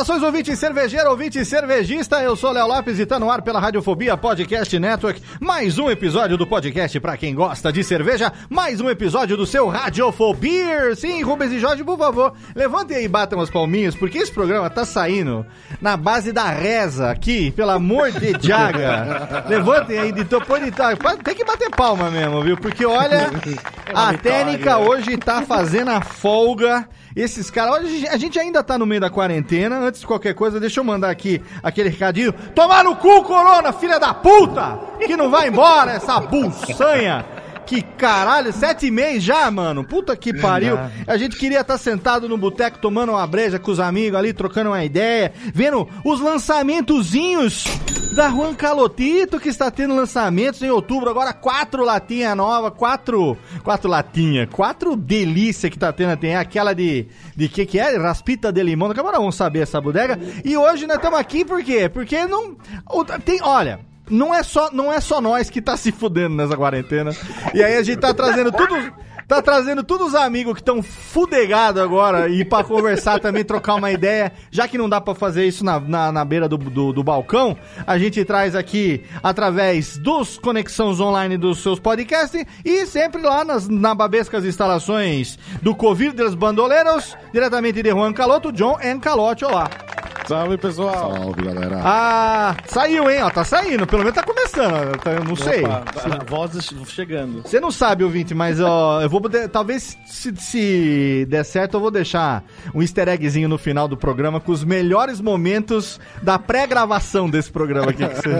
Saudações, ouvinte cervejeiro, ouvinte cervejista. Eu sou Léo Lopes e tá no ar pela Radiofobia Podcast Network. Mais um episódio do podcast para quem gosta de cerveja. Mais um episódio do seu Radiofobia. Sim, Rubens e Jorge, por favor, levantem aí e batam as palminhas, porque esse programa tá saindo na base da reza aqui, pelo amor de Jaga. levantem aí de topo de Tem que bater palma mesmo, viu? Porque olha, a técnica hoje tá fazendo a folga. Esses caras, a gente ainda tá no meio da quarentena. Antes de qualquer coisa, deixa eu mandar aqui aquele recadinho. Tomar no cu, Corona, filha da puta! Que não vai embora, essa buçanha! Que caralho, sete e meia já, mano. Puta que pariu. A gente queria estar tá sentado no boteco tomando uma breja com os amigos ali, trocando uma ideia, vendo os lançamentozinhos da Juan Calotito, que está tendo lançamentos em outubro. Agora quatro latinhas novas, quatro, quatro latinhas, quatro delícia que tá tendo. Tem aquela de, de que que é? Raspita de limão. Agora vamos saber essa bodega. E hoje nós estamos aqui por quê? Porque não... Tem, olha não é só, não é só nós que tá se fudendo nessa quarentena. E aí a gente tá trazendo tudo. Tá trazendo todos os amigos que estão fudegados agora e para conversar também, trocar uma ideia. Já que não dá para fazer isso na, na, na beira do, do, do, balcão, a gente traz aqui através dos conexões online dos seus podcasts e sempre lá nas na babescas instalações do Covid dos Bandoleiros, diretamente de Juan Caloto, John N. Calote. Olá. Salve, pessoal. Salve, galera. Ah, saiu, hein? Ó, tá saindo. Pelo menos tá começando. Tá, eu não Opa, sei. A voz chegando. Você não sabe, ouvinte, mas ó, eu vou. Talvez se, se der certo, eu vou deixar um easter eggzinho no final do programa com os melhores momentos da pré-gravação desse programa aqui. Que você...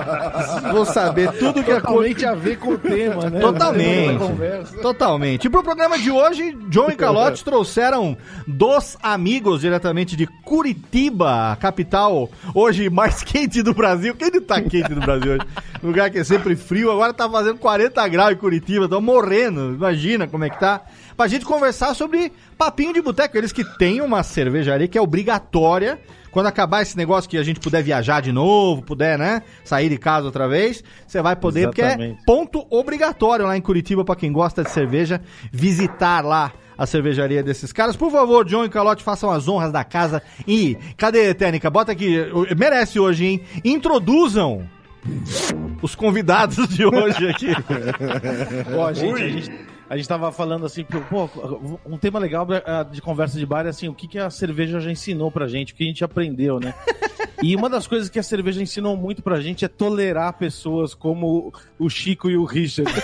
vou saber tudo que. Totalmente a ver com o tema, né? Totalmente. Totalmente. E pro programa de hoje, John e Calote trouxeram dos amigos diretamente de Curitiba Curitiba, capital hoje mais quente do Brasil. Quem não tá quente no Brasil hoje? Lugar que é sempre frio, agora tá fazendo 40 graus em Curitiba, tô morrendo. Imagina como é que tá. Pra gente conversar sobre papinho de boteco. Eles que têm uma cervejaria que é obrigatória quando acabar esse negócio que a gente puder viajar de novo, puder, né, sair de casa outra vez, você vai poder, Exatamente. porque é ponto obrigatório lá em Curitiba para quem gosta de cerveja, visitar lá a cervejaria desses caras. Por favor, John e Calote, façam as honras da casa. E cadê, Técnica? Bota aqui, merece hoje, hein? Introduzam os convidados de hoje aqui. Ó, gente, a gente, a gente tava falando assim, pô, um tema legal é, de conversa de bar é assim, o que, que a cerveja já ensinou pra gente, o que a gente aprendeu, né? E uma das coisas que a cerveja ensinou muito pra gente é tolerar pessoas como o Chico e o Richard.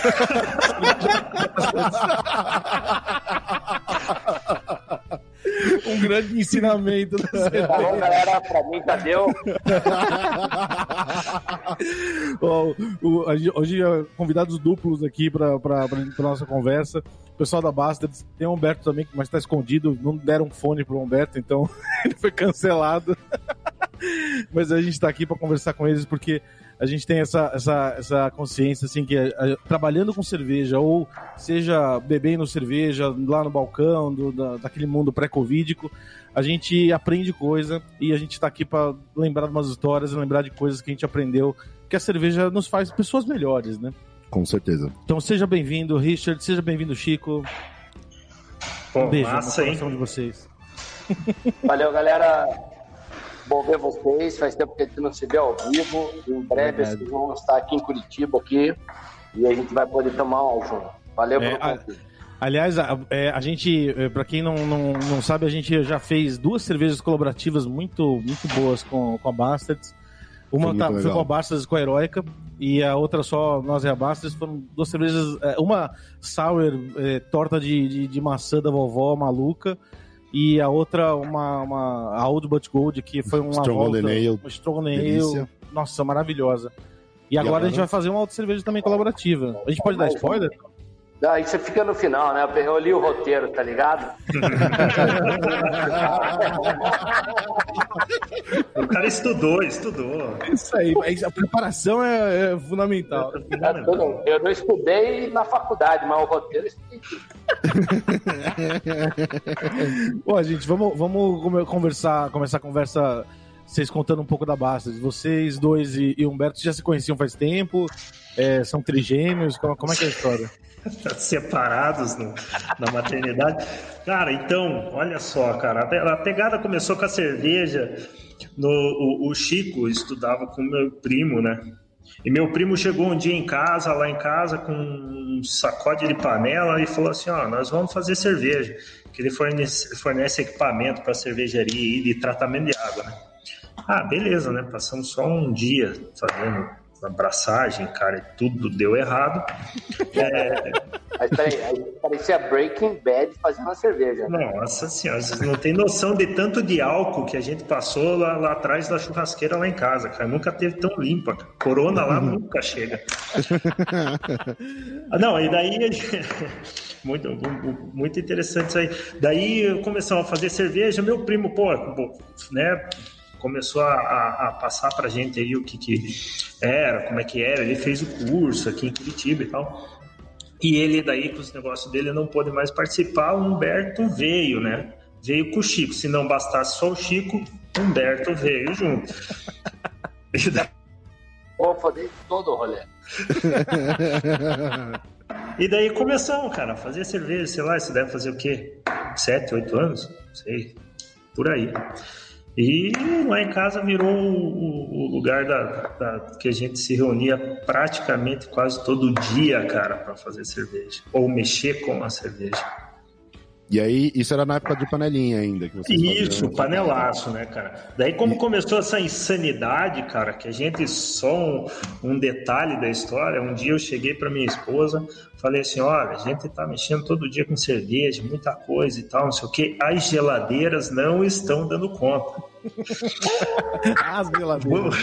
um grande ensinamento. Tá bom, galera, pra mim já deu. hoje, convidados duplos aqui pra, pra, pra, pra nossa conversa. O pessoal da Basta tem o Humberto também, mas tá escondido. Não deram fone pro Humberto, então ele foi cancelado. mas a gente tá aqui pra conversar com eles porque a gente tem essa, essa, essa consciência, assim, que a, a, trabalhando com cerveja, ou seja, bebendo cerveja lá no balcão, do, da, daquele mundo pré-covídico, a gente aprende coisa e a gente está aqui para lembrar de umas histórias e lembrar de coisas que a gente aprendeu, que a cerveja nos faz pessoas melhores, né? Com certeza. Então seja bem-vindo, Richard, seja bem-vindo, Chico. Pô, um beijo massa, no coração hein? de vocês. Valeu, galera. Bom ver vocês. Faz tempo que a gente não se vê ao vivo. Em breve Verdade. vocês vão estar aqui em Curitiba aqui. E a gente vai poder tomar um junto. Valeu É, pelo a- convite. Aliás, a, é, a gente, é, pra quem não, não, não sabe, a gente já fez duas cervejas colaborativas muito, muito boas com, com a Bastards. Uma Foi tá- foi com a Bastards e com a Heroica, e a outra só nós e a Bastards. Foram duas cervejas, é, uma sour, é, torta de, de, de maçã da vovó maluca, e a outra, uma, uma a Old But Gold, que foi uma Strong volta, Ale. uma Strong. Ale. Nossa, maravilhosa. E agora a agora? gente vai fazer uma outra cerveja também colaborativa. A gente pode dar spoiler? Ah, isso fica no final, né? Eu li o roteiro, tá ligado? O cara estudou, estudou. Isso aí, mas a preparação é, é fundamental. Eu não- Eu não estudei na faculdade, mas o roteiro eu estudei. Bom, gente, vamos, vamos conversar, começar a conversa, vocês contando um pouco da Bastards. Vocês dois e, e Humberto já se conheciam faz tempo? É, são trigêmeos? Como, como é que é a história? separados no- na maternidade. Cara, então, olha só, cara, a pegada começou com a cerveja. No, o, o Chico estudava com meu primo, né? E meu primo chegou um dia em casa, lá em casa, com um sacode de panela e falou assim: Ó, nós vamos fazer cerveja. Que ele fornece, fornece equipamento para cervejaria e de tratamento de água, né? Ah, beleza, né? Passamos só um dia fazendo abraçagem, cara, e tudo deu errado. Mas peraí, aí parecia Breaking Bad fazendo a cerveja. né? Nossa senhora, vocês não têm noção de tanto de álcool que a gente passou lá, lá atrás da churrasqueira lá em casa, cara. Nunca teve tão limpa. cara. Corona lá nunca chega. Ah, Não, e daí. Muito, muito interessante isso aí. Daí começamos a fazer cerveja. Meu primo, pô, né? Começou a, a- a passar pra gente aí o que, que era, como é que era. Ele fez o curso aqui em Curitiba e tal. E ele daí, com os negócios dele, não pôde mais participar. O Humberto veio, né? Veio com o Chico. Se não bastasse só o Chico, Humberto veio junto. E daí- Vou fazer todo o rolê. E daí começamos, cara, a fazer cerveja, sei lá, isso deve fazer o quê? Sete, oito anos? Não sei, por aí. E lá em casa virou o, o lugar da, da- que a gente se reunia praticamente quase todo dia, cara, para fazer cerveja. Ou mexer com a cerveja. E aí, isso era na época de panelinha ainda. Que vocês Isso, faziam. panelaço, né, cara? Daí, como começou essa insanidade, cara, que a gente, só um, um detalhe da história, um dia eu cheguei pra minha esposa, falei assim: olha, a gente tá mexendo todo dia com cerveja, muita coisa e tal, não sei o quê, as geladeiras não estão dando conta. As geladeiras.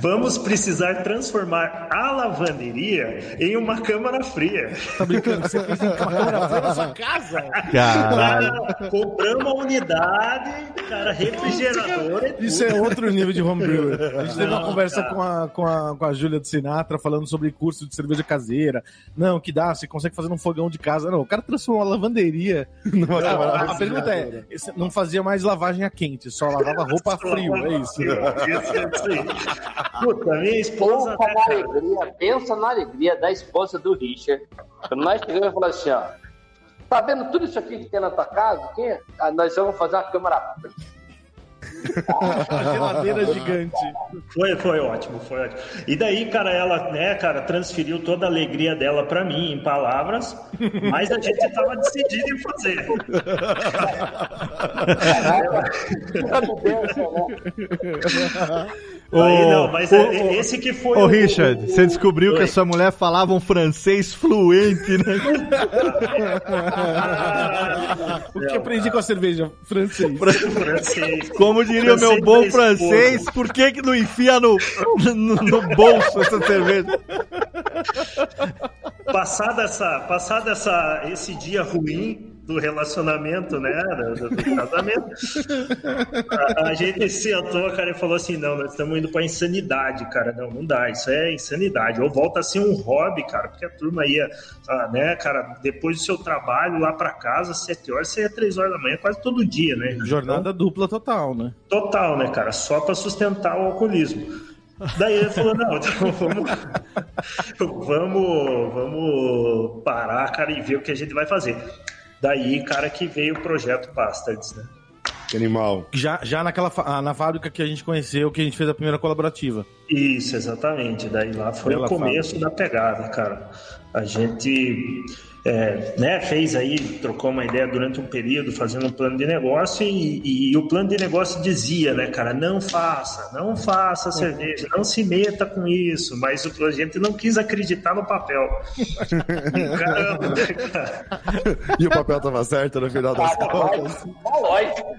Vamos precisar transformar a lavanderia em uma câmara fria. Tá brincando? Você fez uma câmera fria na sua casa? Caralho. Cara, compramos uma unidade, cara, refrigerador Isso é outro nível de homebrew. A gente teve uma Não, conversa cara. com a, com, a, com a Júlia de Sinatra falando sobre curso de cerveja caseira. Não, que dá, você consegue fazer num fogão de casa. Não, o cara transformou uma lavanderia numa câmara. A pergunta é: não fazia mais lavagem a quente, só lavava roupa frio, é isso? Puta, minha esposa. Pensa na alegria, pensa na alegria da esposa do Richard. Quando nós chegamos e falamos assim, ó. Tá vendo tudo isso aqui que tem na tua casa? Aqui? Ah, nós vamos fazer uma câmara fria. A geladeira gigante. Foi, foi ótimo, foi ótimo. E daí, cara, ela, né, cara, transferiu toda a alegria dela pra mim em palavras, mas a gente tava decidido em fazer. Nunca né? Aí, não, mas é- esse que foi Ô, o- Richard, o- você descobriu que a sua mulher falava um francês fluente, né? O que aprendi com a cerveja? Francês. francês. Como diria o meu bom esposa. francês, por que que não enfia no, no, no bolso essa cerveja? passado essa, passado essa, esse dia ruim do relacionamento, né, do, do casamento, a, a gente sentou, cara, e falou assim, não, nós estamos indo pra insanidade, cara, não, não dá, isso é insanidade, ou volta a ser um hobby, cara, porque a turma ia, ah, né, cara, depois do seu trabalho lá pra casa, sete horas, você ia três horas da manhã, quase todo dia, né? Jornada dupla total, né? Total, né, cara? Só para sustentar o alcoolismo. Daí ele falou, não, então vamos, vamos, vamos parar, cara, e ver o que a gente vai fazer. Daí, cara, que veio o projeto Bastards, né? Que animal. Já, já naquela ah, na fábrica que a gente conheceu, que a gente fez a primeira colaborativa. Isso, exatamente. Daí lá foi Bela o começo da pegada, cara. A gente é, né, fez aí, trocou uma ideia durante um período, fazendo um plano de negócio, e, e o plano de negócio dizia, né, cara, não faça, não faça cerveja, não se meta com isso, mas o, a gente não quis acreditar no papel. Caramba, né, cara? E o papel tava certo no final das Tá, contas. lógico.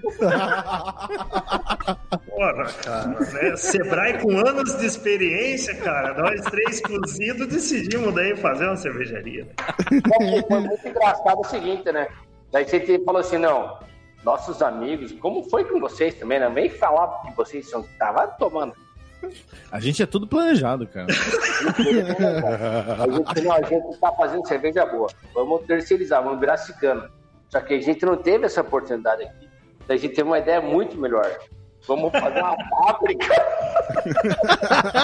Porra, cara, né? Sebrae com anos de experiência, cara, nós três cozidos decidimos daí fazer uma cervejaria. né? Porque Foi muito engraçado o seguinte, né? Daí gente falou assim, não, nossos amigos, como foi com vocês também, né? Vem falar que vocês são tava tomando. A gente é tudo planejado, cara. A gente, não, a gente tá fazendo cerveja boa. Vamos terceirizar, vamos virar cigano. Só que a gente não teve essa oportunidade aqui. Daí a gente teve uma ideia muito melhor. Vamos fazer uma fábrica.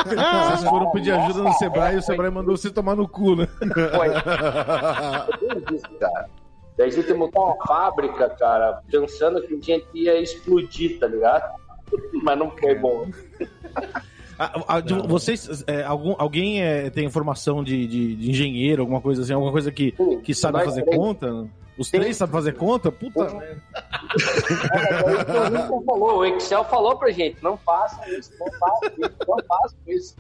Vocês foram pedir ajuda no Sebrae e o Sebrae mandou você tomar no cu, né? Foi. Isso, cara. Daí a gente montou uma fábrica, cara, pensando que a gente ia explodir, tá ligado? Mas não foi bom. Ah, ah, de- vocês, é, algum, alguém é, tem informação de, de- de engenheiro, alguma coisa assim, alguma coisa que, que sabe fazer três. conta? Os Sim. três sabem fazer conta? Puta Sim. merda. É, o Wilson falou, o Excel falou pra gente, não faça isso, não faça isso, não faça isso.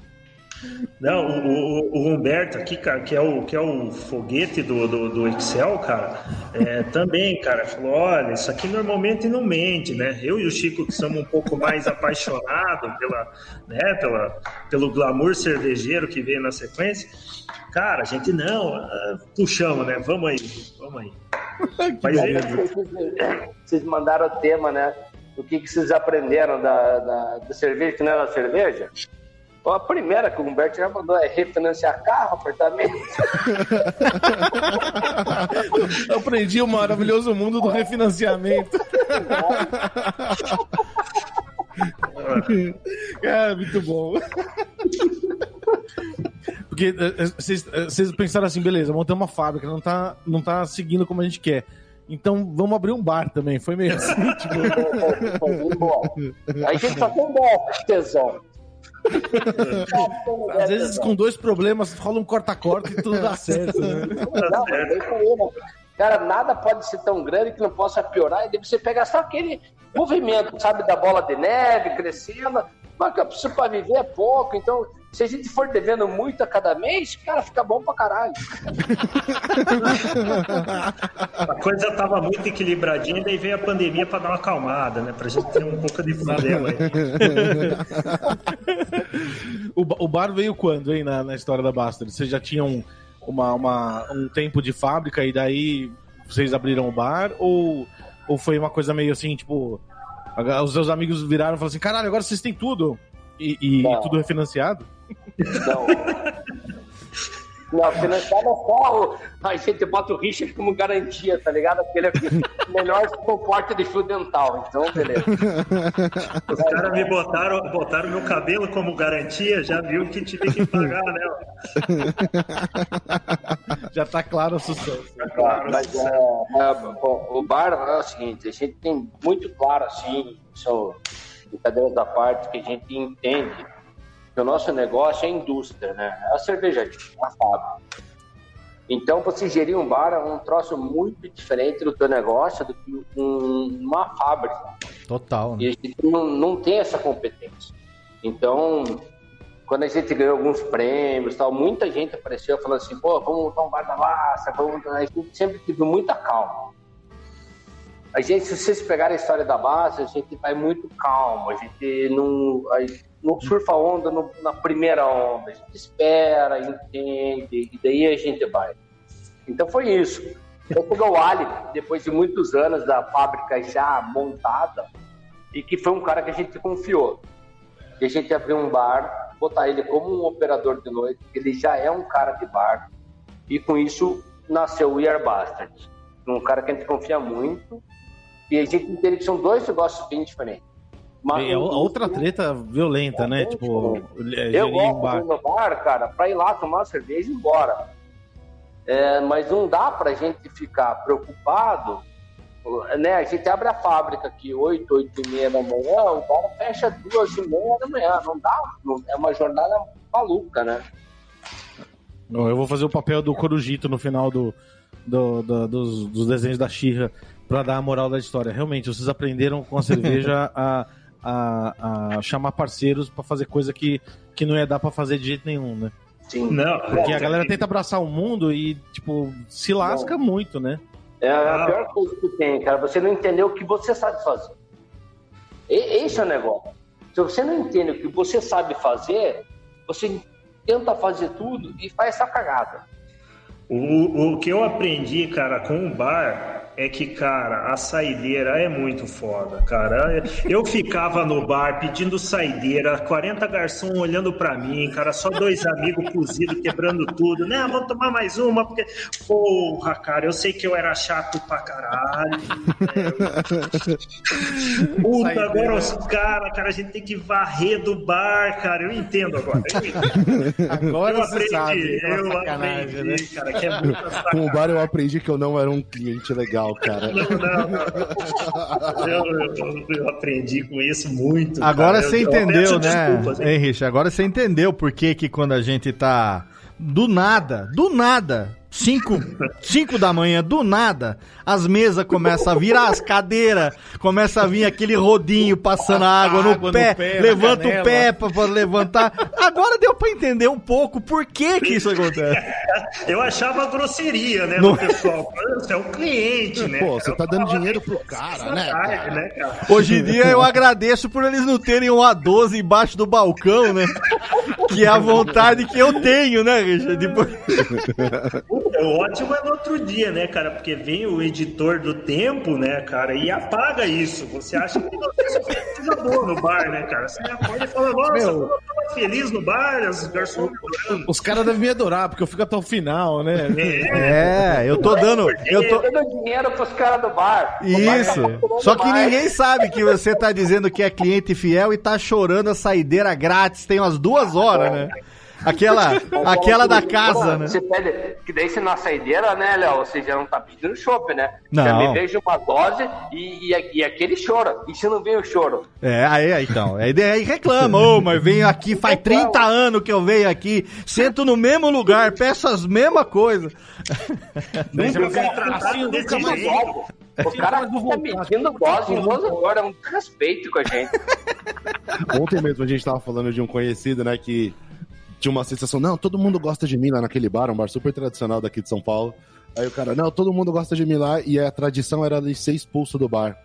Não, o, o- o Humberto aqui, cara, que é o, que é o foguete do, do, do Excel, cara, é, também, cara, falou: olha, isso aqui normalmente não mente, né? Eu e o Chico, que somos um pouco mais apaixonados pela, né, pela, pelo glamour cervejeiro que veio na sequência, cara, a gente não, ah, puxamos, né? Vamos aí, vamos aí. Mas Aí, vocês mandaram o tema, né? O que, que vocês aprenderam da, da, da cerveja que não era cerveja? A primeira que o Humberto já mandou é refinanciar carro, apartamento. Eu aprendi o maravilhoso mundo do refinanciamento. Cara, muito bom. Porque eh, eh, vocês eh, vocês pensaram assim, beleza, montamos uma fábrica, não tá, não tá seguindo como a gente quer. Então vamos abrir um bar também. Foi meio assim, tipo. Aí a gente só tem ideia, tesão. às vezes com dois problemas rola um corta-corta e tudo dá certo, né? Não, mas é né? Cara, nada pode ser tão grande que não possa piorar. E daí você pega só aquele movimento, sabe, da bola de neve crescendo. Mas que eu preciso pra viver é pouco. Então, se a gente for devendo muito a cada mês, cara, fica bom pra caralho. a coisa tava muito equilibradinha, daí veio a pandemia para dar uma acalmada, né? Pra gente ter um pouco de problema aí. O, ba- o bar veio quando, hein, na, na história da Bastard? Vocês já tinham uma, uma- um tempo de fábrica e daí vocês abriram o bar? Ou, ou foi uma coisa meio assim, tipo, os seus amigos viraram e falaram assim, caralho, agora vocês têm tudo? E, e Não. tudo refinanciado? Não. Não, financiado é só o... A gente bota o Richard como garantia, tá ligado? Porque ele é o melhor suporte de fio dental. Então, beleza. Os caras me botaram, botaram meu cabelo como garantia, já viu que tive que pagar, né? Já tá claro o sucesso. Claro, Mas, é, é, bom, o bar é o seguinte, a gente tem muito claro, assim, são brincadeiras da parte, que a gente entende o nosso negócio é indústria, né? É a cervejaria, a fábrica. Então, você gerir um bar é um troço muito diferente do teu negócio do que um- uma fábrica. Total, né? E a gente não, não tem essa competência. Então, quando a gente ganhou alguns prêmios tal, muita gente apareceu falando assim, pô, vamos montar um bar da massa, vamos... A gente sempre teve muita calma. A gente, se vocês pegarem a história da base, a gente vai muito calmo, a gente não, a gente não surfa a onda no- na primeira onda, a gente espera, entende, e daí a gente vai. Então foi isso. Eu peguei o Ali, depois de muitos anos da fábrica já montada, e que foi um cara que a gente confiou. E a gente abriu um bar, botar ele como um operador de noite, ele já é um cara de bar, e com isso nasceu o We Are Bastards. Um cara que a gente confia muito, e a gente entende que são dois negócios bem diferentes. Uma É outra treta violenta, né? Tipo, é, eu gerir um bar. de bar, cara, pra ir lá tomar uma cerveja e ir embora. É, mas não dá pra gente ficar preocupado né, a gente abre a fábrica aqui 8, 8 e meia da manhã, o bar fecha duas e meia da manhã. Não dá, não, é uma jornada maluca, né? Não, Eu vou fazer o papel do Corujito no final do, do- do- dos, dos desenhos da Xirra pra dar a moral da história. Realmente, vocês aprenderam com a cerveja a, a, a chamar parceiros pra fazer coisa que, que não ia dar pra fazer de jeito nenhum, né? Sim. Não, Porque a galera tenta abraçar o mundo e, tipo, se lasca muito, né? É a Ah. pior coisa que tem, cara. Você não entendeu o que você sabe fazer. E, esse é o negócio. Se você não entende o que você sabe fazer, você tenta fazer tudo e faz essa cagada. O, o que eu aprendi, cara, com o bar é que, cara, a saideira é muito foda, cara. Eu ficava no bar pedindo saideira, 40 garçom olhando pra mim, cara, só dois amigos cozidos quebrando tudo. Né, vamos tomar mais uma, porque. Porra, cara, eu sei que eu era chato pra caralho. Puta, agora os caras, cara, a gente tem que varrer do bar, cara. Eu entendo agora. Eu entendo. Agora eu você aprendi, sabe. é eu aprendi, né? cara, que é muita Com o bar eu aprendi que eu não era um cliente legal, cara. Não, não. Eu, eu- eu aprendi com isso muito. Agora cara. você Eu- eu entendeu, né, desculpas, hein? Henrique? Agora você entendeu por que que quando a gente tá do nada, do nada, 5 cinco da manhã, do nada, as mesas começam a virar, as cadeiras, começa a vir aquele rodinho passando água no Água no pé, pé, na levanta o pé pra, pra levantar. Agora deu pra entender um pouco por que que isso acontece. Eu achava grosseria, né, Não. do pessoal. Você é um cliente, né? Pô, cara? você tá dando dinheiro pro cara, né, tarde, cara? né, cara? Hoje em dia eu agradeço por eles não terem um A12 embaixo do balcão, né? Que é a vontade que eu tenho, né, Richard? Depois... O ótimo é no outro dia, né, cara? Porque vem o editor do tempo, né, cara, e apaga isso. Você acha que você só fez coisa boa no bar, né, cara? Você acorda e fala, nossa, Meu. eu tava feliz no bar, os garçons adorando. Os caras devem me adorar, porque eu fico até o final, né? É, eu tô dando. Eu tô... dando dinheiro pros caras do bar. O bar tá Isso. Só que mais. ninguém sabe que você tá dizendo que é cliente fiel e tá chorando a saideira grátis. Tem umas duas horas, né? Aquela, aquela da casa, né? Você pede, que daí você na saideira, né, Léo? Você já não tá pedindo chopp, né? Não. Já me vejo uma dose e, e, e aquele choro. E se não vem o choro? É, aí, aí, então. Aí, aí reclama, ô, mas venho aqui, faz 30 anos que eu venho aqui, sento no mesmo lugar, peço as mesmas coisas. Você fui dizer, tratado assim eu desse nunca mais jeito. volto. O cara voltar. pedindo dose em duas horas, é um desrespeito com a gente. Ontem mesmo a gente tava falando de um conhecido, né, que tinha uma sensação, não, todo mundo gosta de mim lá naquele bar, um bar super tradicional daqui de São Paulo. Aí o cara, não, todo mundo gosta de mim lá, e a tradição era de ser expulso do bar.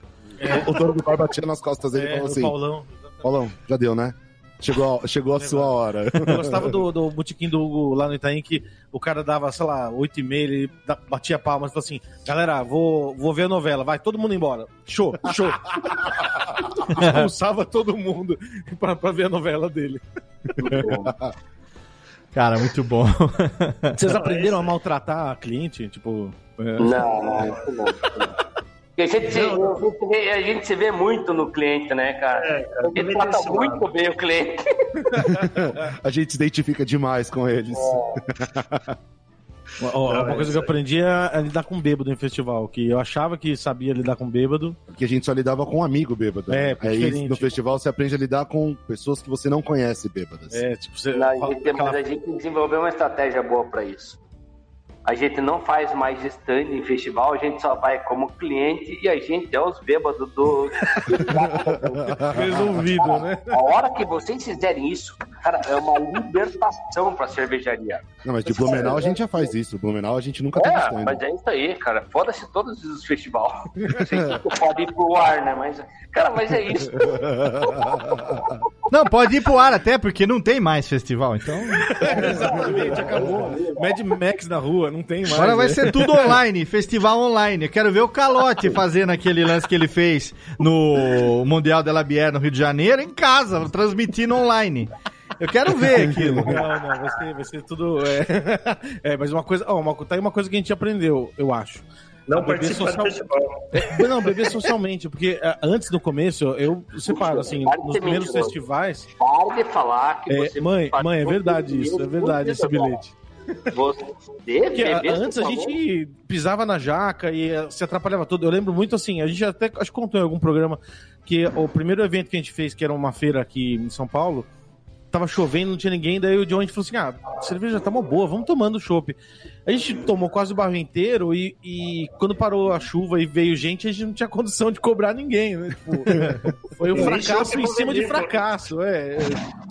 O dono do bar batia nas costas dele e É, falou o assim, Paulão. Paulão, já deu, né? Chegou a, chegou a sua hora. Eu gostava do, do botequim do Hugo lá no Itaim que o cara dava, sei lá, 8 e meia, ele batia palmas e falou assim: galera, vou, vou ver a novela, vai todo mundo embora. Show, show. Expulsava todo mundo pra, pra ver a novela dele. Cara, muito bom. Vocês aprenderam a maltratar a cliente? Tipo. é, Não, não, não. A gente, se, a gente vê- a gente se vê muito no cliente, né, cara? É, cara, a gente também trata muito bem o cliente. A gente se identifica demais com eles. Ó, Não, uma é coisa que eu aprendi é, é lidar com bêbado em festival, que eu achava que sabia lidar com bêbado. Porque a gente só lidava com um amigo bêbado. É, né? Aí diferente. no festival você aprende a lidar com pessoas que você não conhece bêbadas. É, tipo, você. Não, a gente, aquela- mas a gente desenvolveu uma estratégia boa para isso. A gente não faz mais stand em festival, a gente só vai como cliente e a gente é os bêbados do. Resolvido, né? A hora que vocês fizerem isso, cara, é uma libertação pra cervejaria. Não, mas de Blumenau a gente já faz isso. Blumenau a gente nunca É, stand. mas é isso aí, cara. Foda-se todos os festivais. Pode ir pro ar, né? Mas, cara, mas é isso. Não, pode ir pro ar até, porque não tem mais festival, então. Exatamente, acabou. Mad Max na rua, não tem mais. Agora vai né? ser tudo online, festival online. Eu quero ver o Calote fazendo aquele lance que ele fez no Mundial de la Bière no Rio de Janeiro em casa, transmitindo online. Eu quero ver aquilo. Não, não, vai ser, vai ser tudo. É, é mas uma coisa. Ó, uma, tá aí uma coisa que a gente aprendeu, eu acho. Não social- do festival. É, não, beber socialmente, porque é, antes no começo, eu separo, assim, nos primeiros mentiroso. festivais. Para de falar que É, você. mãe, mãe, é do verdade isso, é verdade esse bom. bilhete. Você, Porque bebê, antes a gente pisava na jaca e eh, se atrapalhava tudo. Eu lembro muito assim, a gente até acho que contou em algum programa que o primeiro evento que a gente fez, que era uma feira aqui em São Paulo, tava chovendo, não tinha ninguém, daí o John a gente falou assim: ah, a cerveja tá uma boa, vamos tomando chopp. A gente tomou quase o barro inteiro e, e quando parou a chuva e veio gente, a gente não tinha condição de cobrar ninguém, né? Tipo, foi um fracasso em cima de fracasso, é.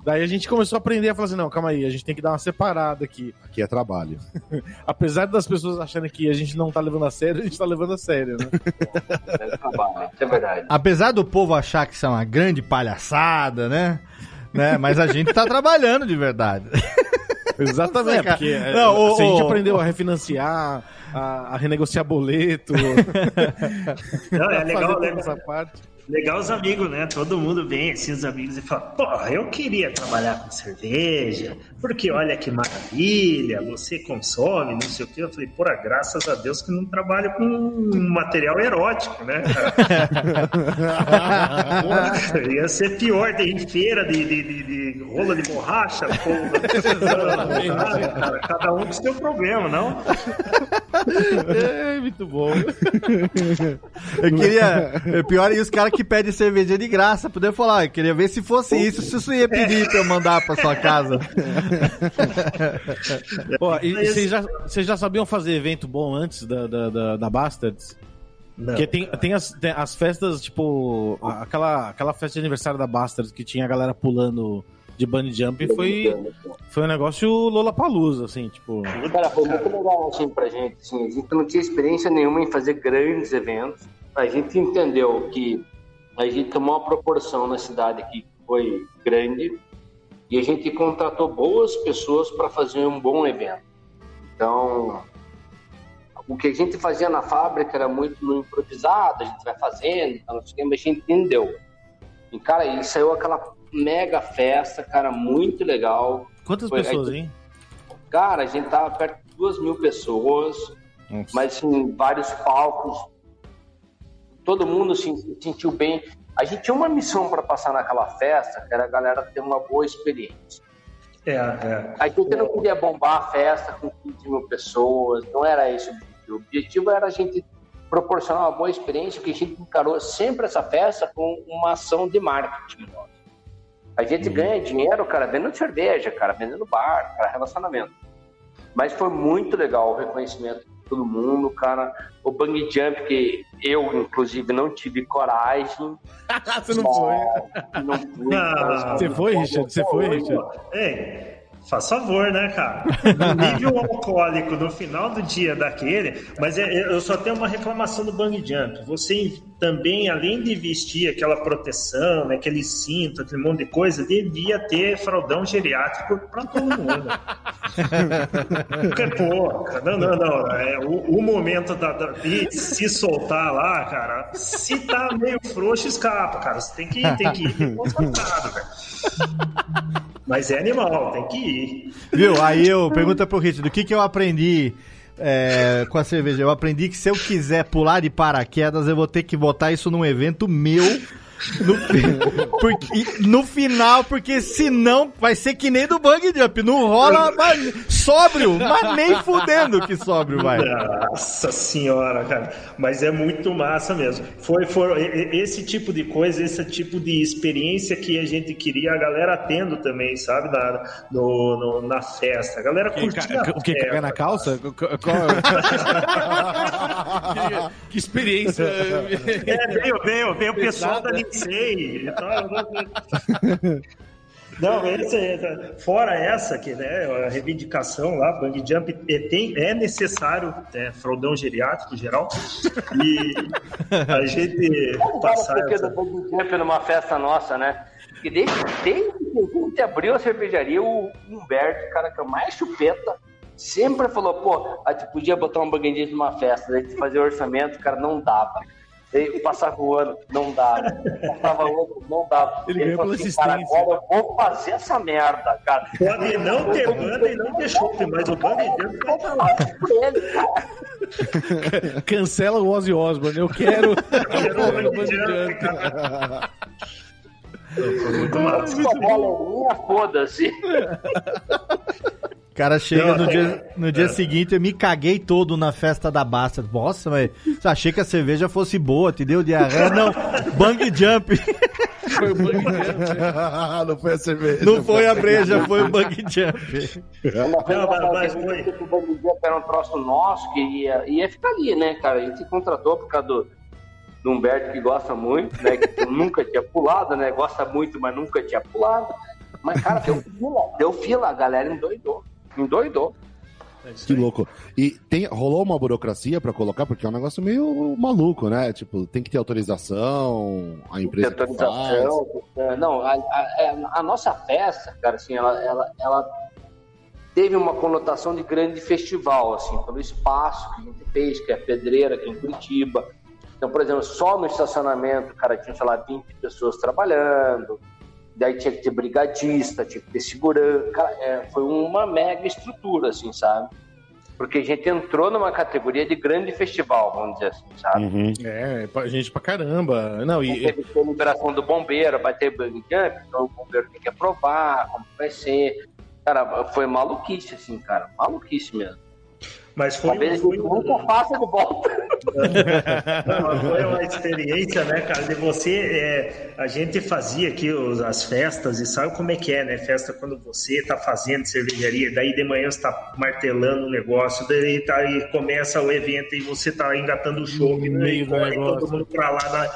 Daí a gente começou a aprender a falar assim: não, calma aí, a gente tem que dar uma separada aqui. Aqui é trabalho. Apesar das pessoas acharem que a gente não tá levando a sério, a gente tá levando a sério, né? É trabalho, Isso é verdade. Apesar do povo achar que isso é uma grande palhaçada, né? Né? Mas a gente tá trabalhando de verdade. Exatamente, porque é, Não, o- se a gente o- aprendeu a refinanciar, a, a renegociar boleto, Não, é legal, legal, essa parte. Legal os amigos, né? Todo mundo vem assim, os amigos, e fala, pô, eu queria trabalhar com cerveja, porque olha que maravilha, você consome, não sei o quê. Eu falei, porra, graças a Deus que não trabalho com material erótico, né? Porra, ia ser pior, tem feira de, de, de, de rola de borracha, porra. Cara, Cada um com seu problema, não? É, muito bom. Eu queria. é Pior é os caras que pedem cerveja de graça. Poder falar, eu queria ver se fosse isso, se isso ia pedir pra eu mandar pra sua casa. Ó, e vocês já, vocês já sabiam fazer evento bom antes da, da, da, da Bastards? Não. Porque tem, tem, as, tem as festas, tipo, a- aquela, aquela festa de aniversário da Bastards que tinha a galera pulando de bunny jumping foi, foi um negócio Lollapalooza, assim, tipo... Cara, foi muito legal assim pra gente. Assim, a gente não tinha experiência nenhuma em fazer grandes eventos. A gente entendeu que a gente tomou uma proporção na cidade que foi grande e a gente contratou boas pessoas para fazer um bom evento. Então, o que a gente fazia na fábrica era muito no improvisado, a gente vai fazendo, então, não sei mas a gente entendeu. E, cara, e saiu aquela mega festa, cara, muito legal. Quantas Foi, pessoas, aí- hein? Cara, a gente tava perto de duas mil pessoas, Nossa. mas assim, vários palcos. Todo mundo se se sentiu bem. A gente tinha uma missão para passar naquela festa, que era a galera ter uma boa experiência. É, é. A gente não queria bombar a festa com 15 mil pessoas, não era esse o objetivo. O objetivo era a gente proporcionar uma boa experiência, porque a gente encarou sempre essa festa com uma ação de marketing. nossa. A gente ganha dinheiro, cara, vendendo cerveja, cara, vendendo bar, cara, relacionamento. Mas foi muito legal o reconhecimento todo mundo, cara. O bang jump, que eu, inclusive, não tive coragem. Você não foi? Não fui. Ah, Você foi, Richard? Você foi, Richard? Ei, faz favor, né, cara? No nível alcoólico no final do dia daquele, mas é- eu só tenho uma reclamação do bang jump. Você também, além de vestir aquela proteção, né, aquele cinto, aquele monte de coisa, devia ter fraldão geriátrico pra todo mundo. Porque, pô, não, não, não. É, o, o momento da, da- de se soltar lá, cara, se tá meio frouxo, escapa, cara. Você tem que, tem que ir concentrado, velho. Mas é animal, tem que ir. Viu? Aí eu pergunta pro Richard, do que que eu aprendi é, com a cerveja? Eu aprendi que se eu quiser pular de paraquedas, eu vou ter que botar isso num evento meu. No, porque, no final, porque senão vai ser que nem do bang jump. Não rola mas, sóbrio, mas nem fudendo que sóbrio vai. Nossa senhora, cara. Mas é muito massa mesmo. Foi, foi esse tipo de coisa, esse tipo de experiência que a gente queria, a galera tendo também, sabe? Na, no, no- na festa. A galera curtia. ca- o que? Cagar na calça? Que, que experiência. É, veio, veio, veio o pessoal da Licei. Então, Não, esse fora essa, que né, a reivindicação lá, Bang Jump, é, tem, é necessário é, fraldão geriátrico geral e a gente passar porque essa... do bang jump numa festa nossa, né? E desde, desde que a gente abriu a cervejaria, o Humberto, cara, que é o mais chupeta, sempre falou, pô, a gente podia botar um bang jump numa festa, daí a gente fazia orçamento, cara, não dava. Daí passava o ano, não dava. Passava outro, não dava. Ele ganhou falou pela assim, cara, assistência. agora eu vou fazer essa merda, cara. Pode não ter banda e não ter chope, mas o Bang Jump vai. Ele, cara. Cancela o Ozzy Osbourne. Eu quero. Quero o Eu Bang Jump, cara. Foi muito massa. Bola é foda-se. cara chega no dia, no dia é. seguinte, eu me caguei todo na festa da Basta. Nossa, mas achei que a cerveja fosse boa, te deu diarreia? Não, bang jump. Foi o bug jump. não foi a cerveja. Não foi a breja, foi o bang jump. Coisa Não, mas- mas foi. o Bang Jump era um troço nosso que ia, ia ficar ali, né, cara? A gente contratou por causa do, do Humberto que gosta muito, né? Que nunca tinha pulado, né? Gosta muito, mas nunca tinha pulado. Mas, cara, deu fila, deu fila, a galera endoidou. Endoidou. Que louco. E tem, rolou uma burocracia pra colocar, porque é um negócio meio maluco, né? Tipo, tem que ter autorização, a empresa faz. autorização. é, Não, a, a- a nossa festa, cara, assim, ela, ela, ela teve uma conotação de grande festival, assim, pelo espaço que a gente fez, que é a Pedreira aqui em Curitiba. Então, por exemplo, só no estacionamento, cara, tinha, sei lá, 20 pessoas trabalhando, daí tinha que ter brigadista, tinha que ter segurança. Cara, é, foi uma mega estrutura, assim, sabe? Porque a gente entrou numa categoria de grande festival, vamos dizer assim, sabe? Uhum. É, gente pra caramba. Não, e, Teve ter liberação do bombeiro, vai ter bang jump, então o bombeiro tem que aprovar como vai ser. Cara, foi maluquice, assim, cara. Maluquice mesmo. Mas foi, Talvez foi, nunca faça de volta. Foi uma experiência, né, cara? De você, é, a gente fazia aqui os- as festas e sabe como é que é, né? Festa quando você tá fazendo cervejaria, daí de manhã você tá martelando o negócio, daí tá aí começa o evento e você tá engatando o show, No e meio do corre todo mundo pra lá. né?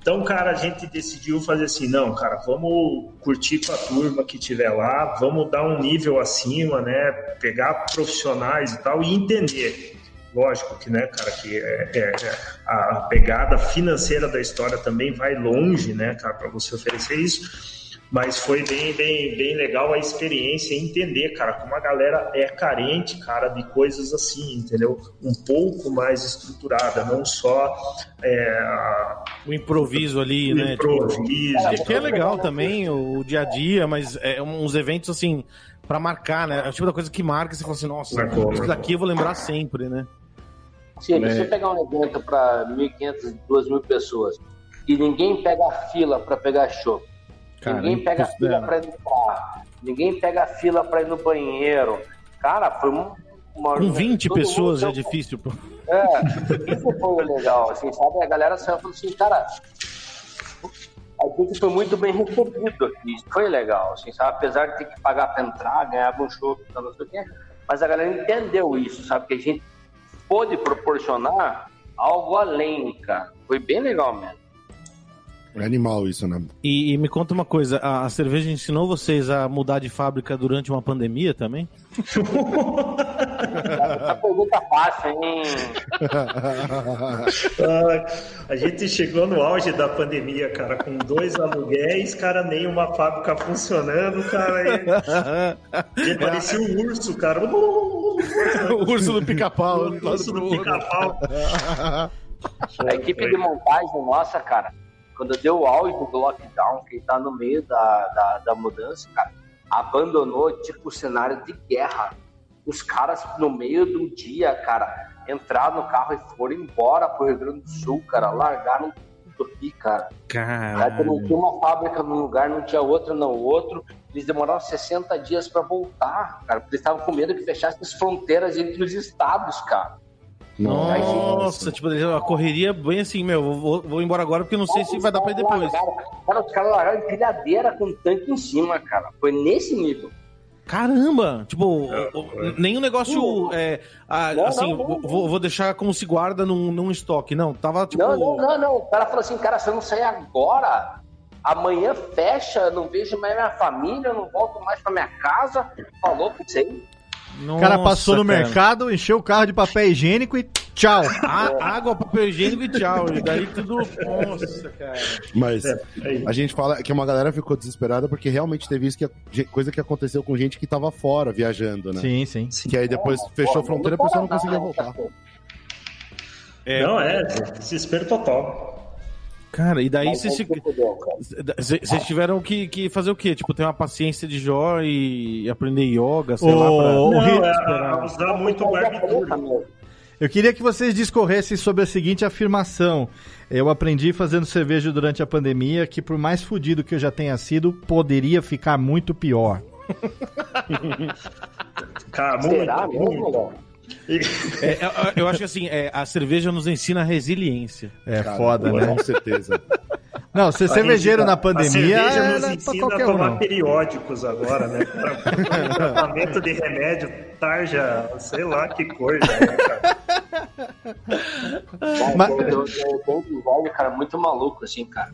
Então, cara, a gente decidiu fazer assim, não, cara, vamos curtir com a turma que tiver lá, vamos dar um nível acima, né? Pegar profissionais e tal e entender. Lógico que, né, cara, que é, é- é- a pegada financeira da história também vai longe, né, cara, para você oferecer isso. Mas foi bem, bem, bem legal a experiência e entender, cara, como a galera é carente, cara, de coisas assim, entendeu? Um pouco mais estruturada, não só é, a- o improviso ali, o né? tipo, improviso. Que, que é legal também, o, dia a dia, mas é uns eventos assim, pra marcar, né? É o tipo da coisa que marca você fala assim, nossa, Marcou, isso daqui eu vou lembrar sempre, né? É. se você pegar um evento para 1.500, 2.000 pessoas e ninguém pega a fila para pegar show, Cara, ninguém pega a fila para ir no carro, ninguém pega a fila para ir no banheiro. Cara, foi um- uma. Com 20 todo pessoas é difícil. pô. É, isso foi legal, assim, sabe? A galera saiu e falou assim, cara, a gente foi muito bem recebido aqui, isso foi legal, assim, sabe? Apesar de ter que pagar pra entrar, ganhava um show, não sei o quê, mas a galera entendeu isso, sabe? Que a gente pôde proporcionar algo além, cara. Foi bem legal mesmo. É animal isso, né? E, e me conta uma coisa, a, a cerveja ensinou vocês a mudar de fábrica durante uma pandemia também? Essa pergunta fácil, hein? Ah, a gente chegou no auge da pandemia, cara, com dois aluguéis, cara, nem uma fábrica funcionando, cara. E, e parecia um urso, cara. o urso do pica-pau. O urso do pica-pau. A equipe de montagem nossa, cara, quando deu o auge do lockdown, que tá no meio da, da, da mudança, cara, abandonou tipo o cenário de guerra. Os caras, no meio do dia, cara, entraram no carro e foram embora pro Rio Grande do Sul, cara, largaram tudo aqui, cara. Aí não Caralho. tinha uma fábrica num lugar, não tinha outra no outro. Eles demoraram 60 dias pra voltar, cara, porque eles estavam com medo que fechasse as fronteiras entre os estados, cara. Nossa, tipo, a correria bem assim, meu, vou, vou embora agora porque não sei se vai dar pra ir depois. Cara, os caras largaram empilhadeira com tanque em cima, cara. Foi nesse nível. Caramba! Tipo, o- nem um negócio é, ah, Não, assim, não, não, vou, vou deixar como se guarda num, num estoque. Não, tava tipo. Não, não, não, não. O cara falou assim, cara, se eu não sair agora, amanhã fecha, não vejo mais minha família, não volto mais pra minha casa. Falou que sei. O cara passou no Nossa, cara. mercado, encheu o carro de papel higiênico e tchau. A- água, papel higiênico e tchau. E daí tudo. Nossa, cara. Mas É, é a gente fala que uma galera ficou desesperada porque realmente teve isso, que coisa que aconteceu com gente que tava fora viajando, né? Sim, sim. Que aí depois fechou a fronteira e a pessoa não conseguia voltar. É, Não, é, desespero total. Cara, e daí vocês vocês tiveram que, que fazer o quê? Tipo, ter uma paciência de Jó e aprender yoga, sei lá, pra. Não, Rio- é, a- usar muito o barbitúrio. Eu queria que vocês discorressem sobre a seguinte afirmação. Eu aprendi fazendo cerveja durante a pandemia que, por mais fudido que eu já tenha sido, poderia ficar muito pior. Cara, Será muito, mesmo, Léo? É, é, eu acho que assim, é, a cerveja nos ensina resiliência. É Cara, foda, pô, né? Com certeza. Não, ser cervejeiro na A pandemia cerveja é nos ensina a qualquer um. tomar não. periódicos agora, né? Tratamento de remédio, tarja, sei lá que coisa, né, cara? Cara, Mas- eu, eu, eu um cara, muito maluco, assim, cara.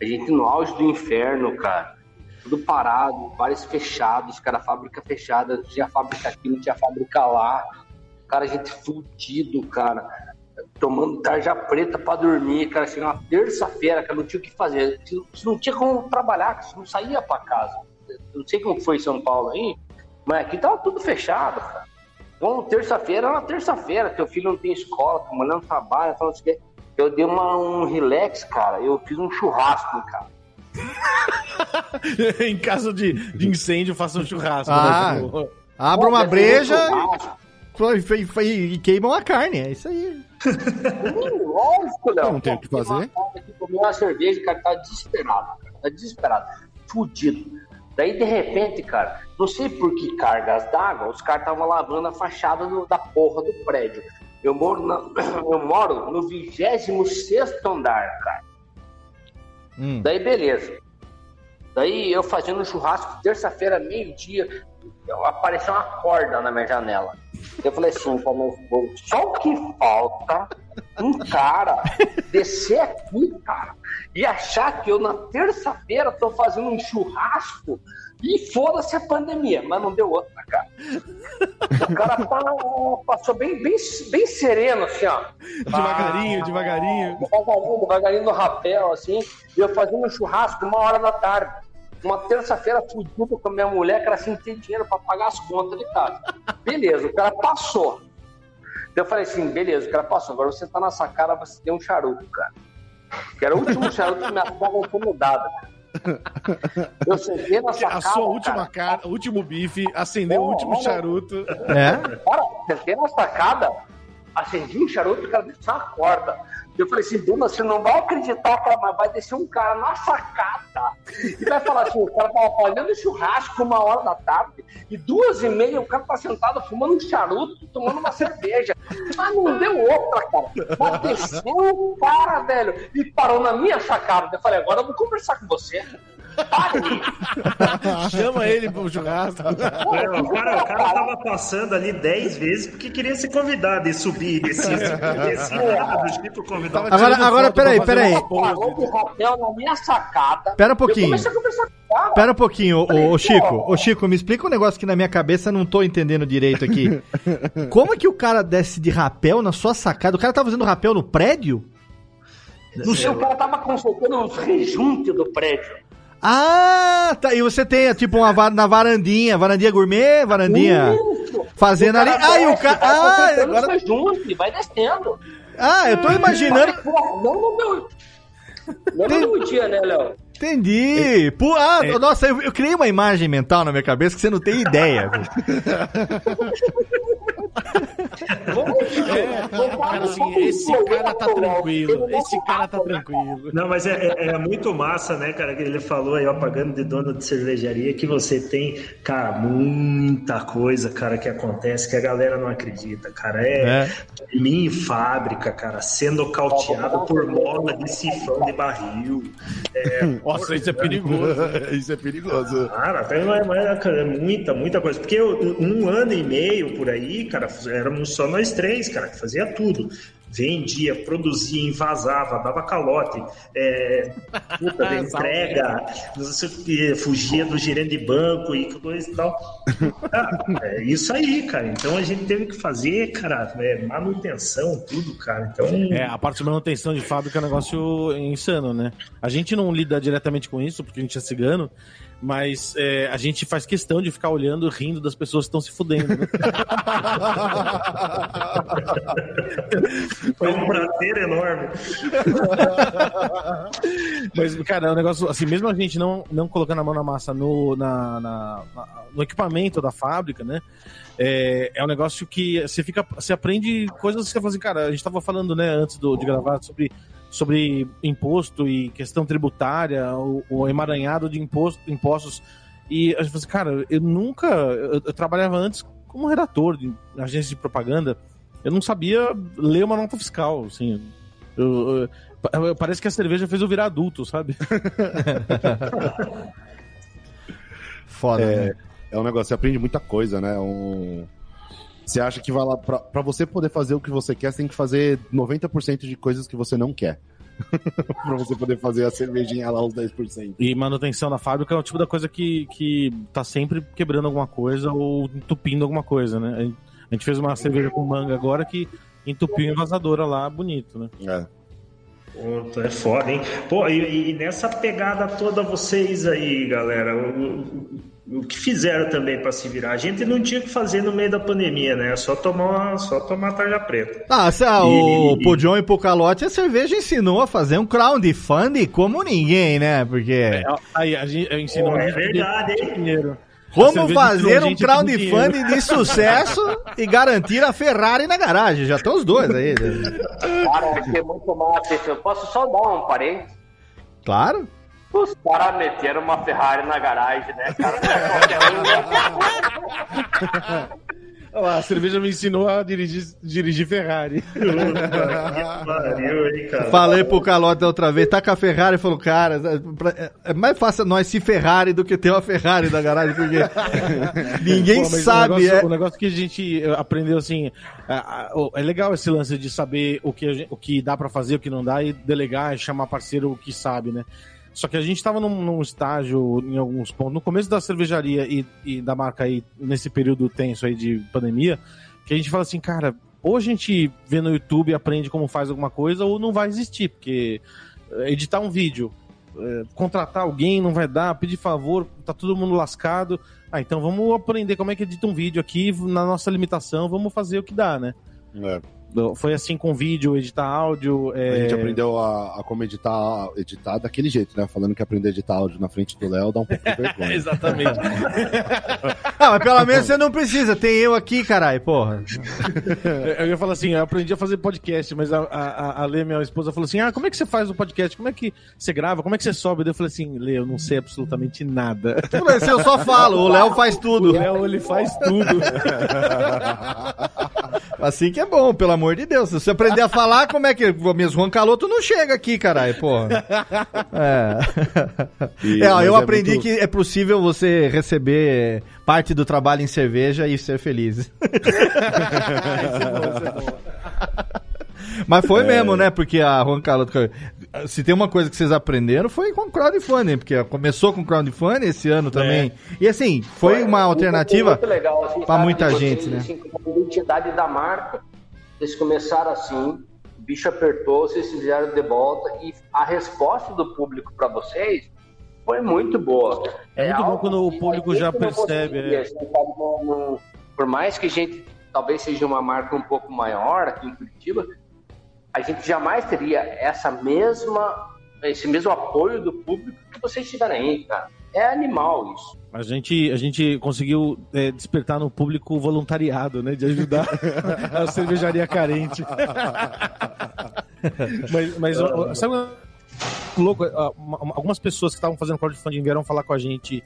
A gente no auge do inferno, cara. Tudo parado, bares fechados, cara, fábrica fechada, tinha fábrica aqui, não tinha fábrica lá. Cara, a gente fudido, cara. Tomando tarja preta pra dormir, cara. Chegou uma terça-feira, cara, não tinha o que fazer. Você não tinha como trabalhar, você não saía pra casa. Eu não sei como foi em São Paulo aí, mas aqui tava tudo fechado, cara. Então, terça-feira era uma terça-feira, teu filho não tem escola, tua mulher não trabalha, então, eu dei uma, um relax, cara, eu fiz um churrasco, cara. em caso de, de incêndio, faça um churrasco. Ah. né? Abra uma breja churrasco. E, queimam a carne. É isso aí. Hum, Lógico, Léo. Não tem o que fazer. Tomei uma cerveja, cara, tá desesperado, cara, tá desesperado, fudido. Daí, de repente, cara, não sei por que cargas d'água, os caras estavam lavando a fachada do- da porra do prédio. Eu moro, na- eu moro no 26 andar, cara. Hum. Daí, beleza. Daí, eu fazendo um churrasco, terça-feira, meio-dia, apareceu uma corda na minha janela. Eu falei assim, pra meu esposo, só o que falta um cara descer aqui, cara, e achar que eu na terça-feira tô fazendo um churrasco e foda-se a pandemia, mas não deu outra, cara. O cara pa- passou bem, bem, bem sereno, assim, ó. devagarinho, devagarinho. Devagarinho, devagarinho no rapel, assim, e eu fazendo um churrasco uma hora da tarde. Uma terça-feira fudido com a minha mulher, que era assim, não tem dinheiro pra pagar as contas de casa. Beleza, o cara passou. Então eu falei assim, beleza, o cara passou. Agora você tá na sacada, você tem um charuto, cara. Que era o último charuto que minha sogra foi mudada. Eu sentei na sacada. A sua última cara, cara, último bife, acendeu o Oh, último olha. charuto. É? Cara, sentei na sacada, acendi um charuto, o cara desceu uma corda. Eu falei assim, Duna, você não vai acreditar, cara, mas vai descer um cara na sacada e vai falar assim, o cara tava fazendo churrasco uma hora da tarde e duas e meia o cara tá sentado fumando um charuto, tomando uma cerveja. Mas não deu outra, cara. Mas desceu o cara, velho, e parou na minha sacada. Eu falei, agora eu vou conversar com você. Pare. Chama ele pro churrasco. É, o, cara, o cara tava passando ali 10 vezes porque queria ser convidado e subir, descer lá do Chico convidado. Agora, agora peraí, peraí. Parou na minha sacada. Pera um pouquinho. Pera um pouquinho, ô, ô, Chico. Ô, Chico, me explica um negócio que na minha cabeça eu não tô entendendo direito aqui. Como é que o cara desce de rapel na sua sacada? O cara tá fazendo rapel no prédio? No seu, o cara tava consultando os rejuntes do prédio. Ah, tá. E você tem, tipo, uma va- na varandinha, varandinha gourmet, varandinha. Isso. Fazendo ali. Ah, e o cara. vai Ah, agora. rejuntes, vai descendo. Ah, eu tô imaginando. Pô, Não no meu. Não no meu dia, né, Léo? Entendi. Pô, ah, nossa, eu, eu criei uma imagem mental na minha cabeça que você não tem ideia. Cara, assim, esse cara tá tranquilo. Esse cara tá tranquilo. Não, mas é, é- é muito massa, né, cara, que ele falou aí, ó, pagando de dono de cervejaria, que você tem, cara, muita coisa, cara, que acontece que a galera não acredita, cara. É, linha em fábrica, cara, sendo cauteado por mola de sifão de barril. É, Nossa, isso é perigoso. Isso é perigoso. Cara, cara, é muita, muita coisa. Porque eu- um ano e meio por aí, cara, éramos só nós três, cara, que fazia tudo. Vendia, produzia, invasava, dava calote, é, puta, de entrega, não sei o que, fugia do gerente de banco e coisa e tal. É isso aí, cara. Então a gente teve que fazer, cara, é, manutenção, tudo, cara. Então. É, a parte de manutenção de fábrica é um negócio insano, né? A gente não lida diretamente com isso, porque a gente é cigano, mas é, a gente faz questão de ficar olhando, rindo das pessoas que estão se fudendo. Né? Foi um prazer enorme. Mas, cara, é um negócio, assim, mesmo a gente não, não colocando a mão na massa no, na, na- na- no equipamento da fábrica, né? É, é um negócio que você fica, você aprende coisas que você fala assim, cara, a gente tava falando, né, antes do, de gravar sobre, sobre imposto e questão tributária, o, o emaranhado de imposto, impostos E a gente falou assim, cara, eu nunca. Eu, eu trabalhava antes como redator de agência de propaganda. Eu não sabia ler uma nota fiscal, assim. Eu, eu- eu- parece que a cerveja fez eu virar adulto, sabe? Foda, né? É um negócio, você aprende muita coisa, né? Um... Você acha que vai lá. Pra, pra você poder fazer o que você quer, você tem que fazer 90% de coisas que você não quer. pra você poder fazer a cervejinha lá, os 10%. E manutenção na fábrica é o tipo da coisa que, que tá sempre quebrando alguma coisa ou entupindo alguma coisa, né? A gente- fez uma cerveja com manga agora que entupiu a envasadora lá, bonito, né? É. Puta, é foda, hein? Pô, e, e nessa pegada toda, vocês aí, galera, o, que fizeram também pra se virar? A gente não tinha o que fazer no meio da pandemia, né? Só tomar, só tomar tarja preta. Ah, se, ah, o E- Pudion e pro Calote, a cerveja ensinou a fazer um crowdfunding como ninguém, né? Porque. Aí a gente ensinou a é verdade, hein? dinheiro. A Como fazer a um crowdfunding de sucesso e garantir a Ferrari na garagem? Já estão os dois aí. né? Cara, eu achei muito massa isso. Eu posso só dar um parênteses? Claro. Os caras meteram uma Ferrari na garagem, né, cara? Não é né? A cerveja me ensinou a dirigir, dirigir Ferrari. Pariu, hein, cara? Falei pro Calote outra vez, tá com a Ferrari, falou, cara, é- é- é mais fácil nós se Ferrari do que ter uma Ferrari na garagem, porque ninguém Pô, sabe. O negócio, é... o negócio que a gente eh, aprendeu assim. o- É legal esse lance de saber o que, a gen- o que dá pra fazer, o que não dá, e delegar e chamar parceiro que sabe, né? Só que a gente tava num, num estágio, em alguns pontos, no começo da cervejaria e, e da marca aí, nesse período tenso aí de pandemia, que a gente fala assim, cara, ou a gente vê no YouTube e aprende como faz alguma coisa, ou não vai existir, porque eh, editar um vídeo, eh, contratar alguém não vai dar, pedir favor, tá todo mundo lascado. Ah, então vamos aprender como é que edita um vídeo aqui, na nossa limitação, vamos fazer o que dá, né? É. Foi assim com vídeo, editar áudio. A é, gente aprendeu a, a como editar, editar daquele jeito, né? Falando que aprender a editar áudio na frente do Léo dá um pouco de vergonha. Exatamente. Ah, mas pelo menos você não precisa, tem eu aqui, caralho, porra. Eu ia falar assim, eu aprendi a fazer podcast, mas a, a, a Lê, minha esposa, falou assim: ah, como é que você faz o podcast? Como é que você grava? Como é que você sobe? Eu falei assim, Lê, eu não sei absolutamente nada. Se eu só falo, o Léo faz O tudo. Léo, ele faz tudo. Assim que é bom, pelo amor de Deus. Se você aprender a falar, como é que. Mesmo Juan Caloto não chega aqui, caralho, porra. É. E- É, ó, eu é aprendi muito- que é possível você receber parte do trabalho em cerveja e ser feliz. Mas foi mesmo, né? Porque a Juan Caloto. Se tem uma coisa que vocês aprenderam foi com crowdfunding, porque começou com crowdfunding esse ano também. E assim, foi uma alternativa. Assim, pra sabe, muita gente, né? assim, identidade da marca. Eles começaram assim, o bicho apertou, vocês fizeram de volta e a resposta do público para vocês foi muito boa. É muito bom quando o público já percebe, é. assim, por mais que a gente talvez seja uma marca um pouco maior aqui em Curitiba, a gente jamais teria essa mesma esse mesmo apoio do público que vocês tiveram aí, cara. É animal isso. A gente, a gente conseguiu é, despertar no público o voluntariado, né? De ajudar a cervejaria carente. mas, mas ó, sabe louco? uma- Algumas pessoas que estavam fazendo crowdfunding vieram falar com a gente,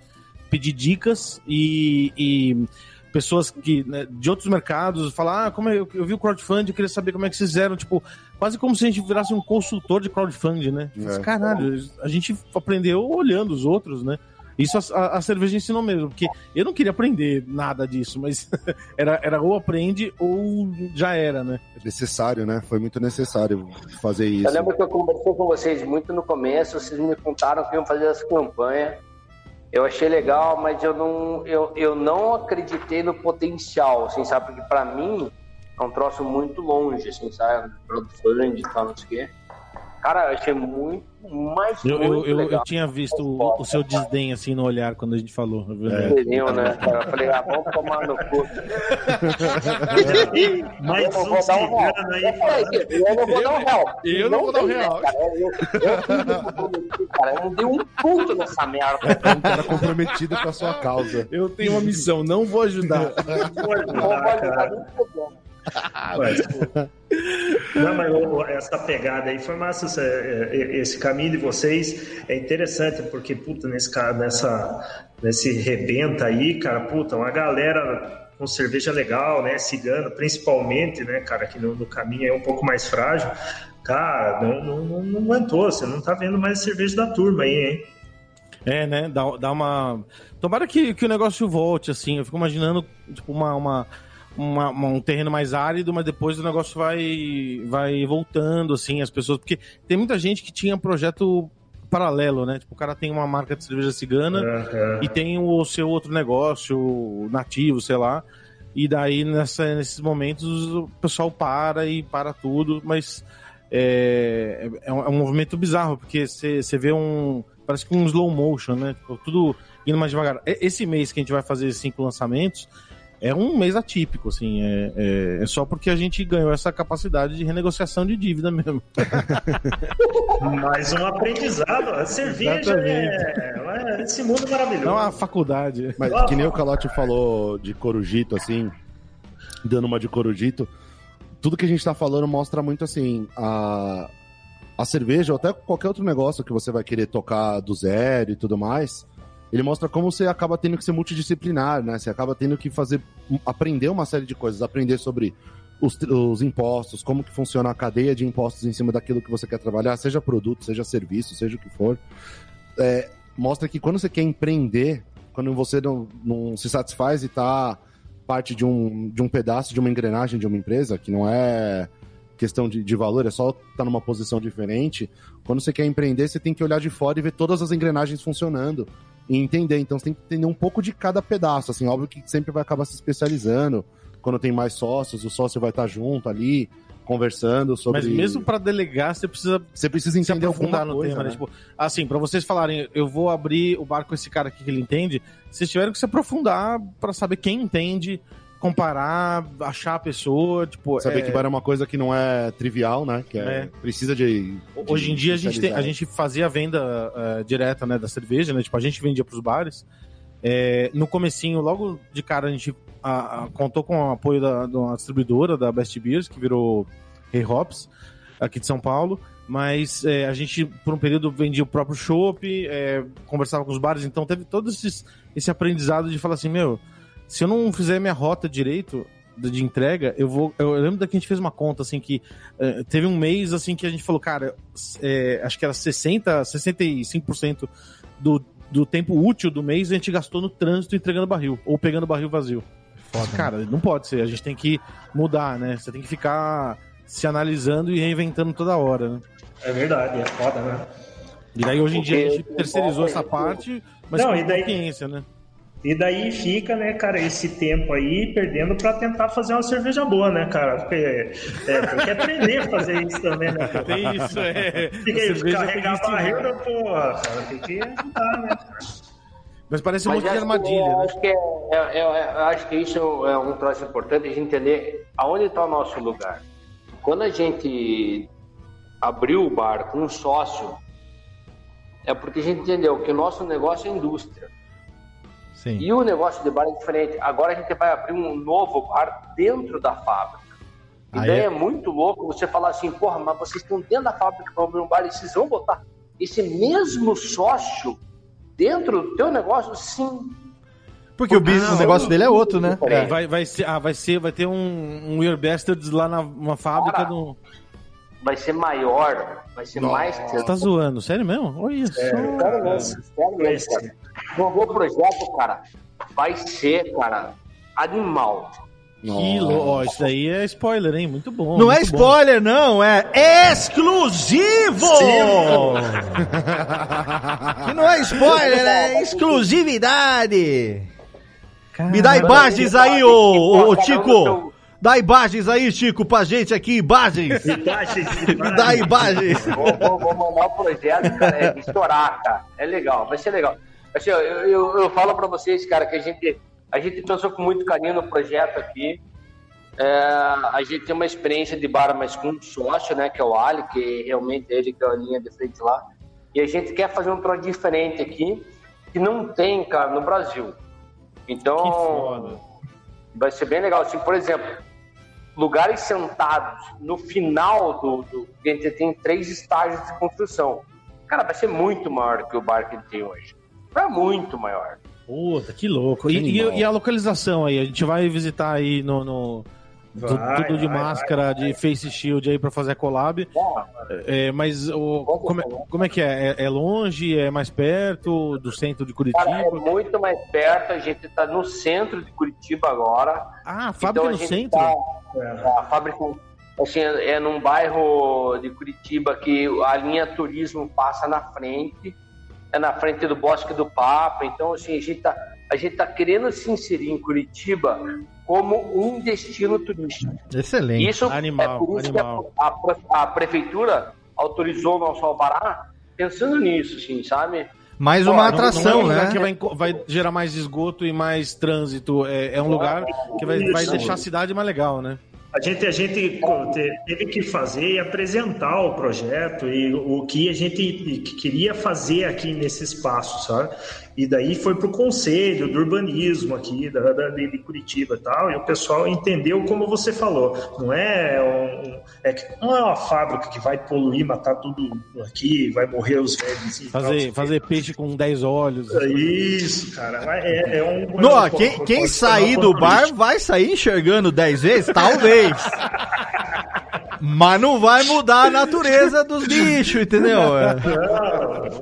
pedir dicas e, e pessoas que né, de outros mercados falar, ah, como é- eu, eu vi o crowdfunding, eu queria saber como é que vocês fizeram, tipo, quase como se a gente virasse um consultor de crowdfunding, né? É. Mas, Caralho, a gente aprendeu olhando os outros, né? Isso a, a- a cerveja ensinou mesmo, porque eu não queria aprender nada disso, mas era, era ou aprende ou já era, né? É necessário, né? Foi muito necessário fazer isso. Eu lembro que eu conversei com vocês muito no começo, vocês me contaram que iam fazer essa campanha. Eu achei legal, mas eu não, eu, eu não acreditei no potencial, assim, sabe? Porque pra mim é um troço muito longe, assim, sabe? Crowdfunding e tal, não sei o quê. Cara, eu achei muito, mais Eu, eu, muito eu, legal. eu tinha visto o, o seu desdém assim no olhar quando a gente falou. é. Entendeu, né? cara? Eu falei, ah, vamos tomar no cu. Mais Eu não um vou um real. aí. Eu eu não vou dar um real. eu não vou dar um né, real. cara? Eu, eu. Eu não dei um ponto nessa merda. Um cara comprometido com a sua causa. Eu tenho uma missão, não vou ajudar. Não mudar, vai cara. dar nem problema. Mas, pô, Não, mas essa pegada aí foi massa, é, é, esse caminho de vocês é interessante, porque, puta, nesse, nessa, nesse rebenta aí, cara, puta, uma galera com cerveja legal, né, cigano, principalmente, né, cara, que no, no caminho é um pouco mais frágil, cara, não, não, não, não aguentou, você não tá vendo mais cerveja da turma aí, hein? É, né? Dá, dá uma. Tomara que, que o negócio volte, assim. Eu fico imaginando, tipo, uma, uma, uma- uma- um terreno mais árido, mas depois o negócio vai, vai voltando, assim, as pessoas. Porque tem muita gente que tinha projeto paralelo, né? Tipo, o cara tem uma marca de cerveja cigana Aham. e tem o seu outro negócio nativo, sei lá. E daí, nessa, nesses momentos, o pessoal para e para tudo, mas é, é, um, é um movimento bizarro, porque você vê um. Parece que um slow motion, né? Tipo, tudo indo mais devagar. Esse mês que a gente vai fazer cinco lançamentos é um mês atípico, assim. É, é, é só porque a gente ganhou essa capacidade de renegociação de dívida mesmo. Mais um aprendizado, a cerveja é, é esse mundo É maravilhoso. uma faculdade. Mas que nem o Calote falou de Corujito, assim, dando uma de Corujito, tudo que a gente tá falando mostra muito, assim, a, a cerveja, ou até qualquer outro negócio que você vai querer tocar do zero e tudo mais, ele mostra como você acaba tendo que ser multidisciplinar, né? Você acaba tendo que fazer, aprender uma série de coisas, aprender sobre os, os impostos, como que funciona a cadeia de impostos em cima daquilo que você quer trabalhar, seja produto, seja serviço, seja o que for. É, mostra que quando você quer empreender, quando você não, não se satisfaz e tá parte de um, de um pedaço de uma engrenagem de uma empresa, que não é questão de, de valor, é só estar tá numa posição diferente. Quando você quer empreender, você tem que olhar de fora e ver todas as engrenagens funcionando e entender. Então você tem que entender um pouco de cada pedaço. Assim, óbvio que sempre vai acabar se especializando. Quando tem mais sócios, o sócio vai estar junto ali, conversando sobre. Mas mesmo para delegar, você precisa você precisa entender alguma no coisa, tema, né? né? Tipo, assim, pra vocês falarem, eu vou abrir o bar com esse cara aqui que ele entende, vocês tiveram que se aprofundar pra saber quem entende, comparar, achar a pessoa, tipo... Saber é, que bar é uma coisa que não é trivial, né? Que é, É. precisa de, de Hoje em dia a gente, tem- a gente fazia a venda eh, direta né, da cerveja, né? Tipo, a gente vendia pros bares. É, no comecinho, logo de cara, a gente a- a- contou com o apoio da, uma distribuidora, da Best Beers, que virou Hey Hops, aqui de São Paulo. Mas é, a gente, por um período, vendia o próprio chopp, é, conversava com os bares, então teve todo esses- esse aprendizado de falar assim, meu, se eu não fizer minha rota direito de entrega, eu vou. Eu lembro que a gente fez uma conta assim que eh, teve um mês assim que a gente falou, cara, é, acho que era 60, 65% do, do tempo útil do mês a gente gastou no trânsito entregando barril ou pegando barril vazio. Cara, não pode ser. A gente tem que mudar, né? Você tem que ficar se analisando e reinventando toda hora, né? É verdade, é foda, né? E daí hoje em dia a gente Porque- terceirizou essa parte, mas Não, com daí- consciência, né? E daí fica, né, cara, esse tempo aí perdendo pra tentar fazer uma cerveja boa, né, cara? Porque é, tem que aprender a fazer isso também, né? cara? Tem isso, é. Fica A carregar ensinar. né, porra, cara, tem que ajudar, né? Mas parece um Mas monte de acho que- armadilha, eu né? acho que é, é- é- eu acho que isso é um troço importante a gente entender aonde está o nosso lugar. Quando a gente abriu o bar com um sócio, é porque a gente entendeu que o nosso negócio é indústria. Sim. E o negócio de bar é diferente. Agora a gente vai abrir um novo bar dentro da fábrica. E Aí daí é- é muito louco você falar assim, porra, mas vocês estão dentro da fábrica para abrir um bar e vocês vão botar esse mesmo sócio dentro do teu negócio? Sim. Porque o, business, Ah, o negócio eu- dele é outro, né? É. Vai, vai, ser, ah, vai, ser, vai ter um, um Weird Bastards lá na uma fábrica Cara, do. Vai ser maior, vai ser mais... Você tá zoando, sério mesmo? Olha só. Sério mesmo, sério mesmo, cara. O meu projeto, cara, vai ser, cara, animal. Que lou- ó, isso daí é spoiler, hein? Muito bom. Não é muito bom. spoiler, não, é exclusivo! que não é spoiler, é exclusividade! Me dá imagens aí, ô, ô, ô, Chico! Dá imagens aí, Chico, pra gente aqui, imagens! Me dá imagens! Vou, vou- vou mandar o projeto, cara, é estourar, cara. É legal, vai ser legal. Assim, eu, eu, eu falo pra vocês, cara, que a gente, a gente pensou com muito carinho no projeto aqui. É, a gente tem uma experiência de bar, mas com um sócio, né, que é o Ali, que realmente é ele que é a linha de frente lá. E a gente quer fazer um troço diferente aqui, que não tem, cara, no Brasil. Então, Que foda. vai ser bem legal. Assim, por exemplo, lugares sentados no final do, do. A gente tem três estágios de construção. Cara, vai ser muito maior que o bar que ele tem hoje. Vai muito maior. Puta, que louco. E, e- e a localização aí? A gente vai visitar aí no. no- Vai, tudo de vai, máscara, vai, de face shield aí pra fazer a collab. É, mas o, como, é, falar. como é que é? é? é longe? É mais perto do centro de Curitiba? Cara, é muito mais perto. A gente está no centro de Curitiba agora. Ah, a fábrica Então, a no centro? tá- a fábrica assim, é num bairro de Curitiba que a linha turismo passa na frente, é na frente do Bosque do Papa. Então, assim, a gente tá, a gente tá querendo se inserir em Curitiba como um destino turístico. Excelente. Isso Animal, é por isso animal. que a, a a prefeitura autorizou o nosso alvará pensando nisso, assim, sabe? Mais Pô, uma não- atração, não é um né? que vai, vai gerar mais esgoto e mais trânsito. É, é um lugar que vai, vai deixar a cidade mais legal, né? A gente, a gente te- teve que fazer e apresentar o projeto e o que a gente queria fazer aqui nesse espaço, sabe? E daí foi para o conselho do urbanismo aqui da, da- de Curitiba e tal, e o pessoal entendeu como você falou. Não é, um, é que não é uma fábrica que vai poluir, matar tudo aqui, vai morrer os velhos. e tal, Fazer, fazer peixe com 10 olhos. É Isso, cara. É, é um. No, é quem, quem sair do bar vai sair enxergando 10 vezes? Talvez. Mas não vai mudar a natureza dos bichos, entendeu? É.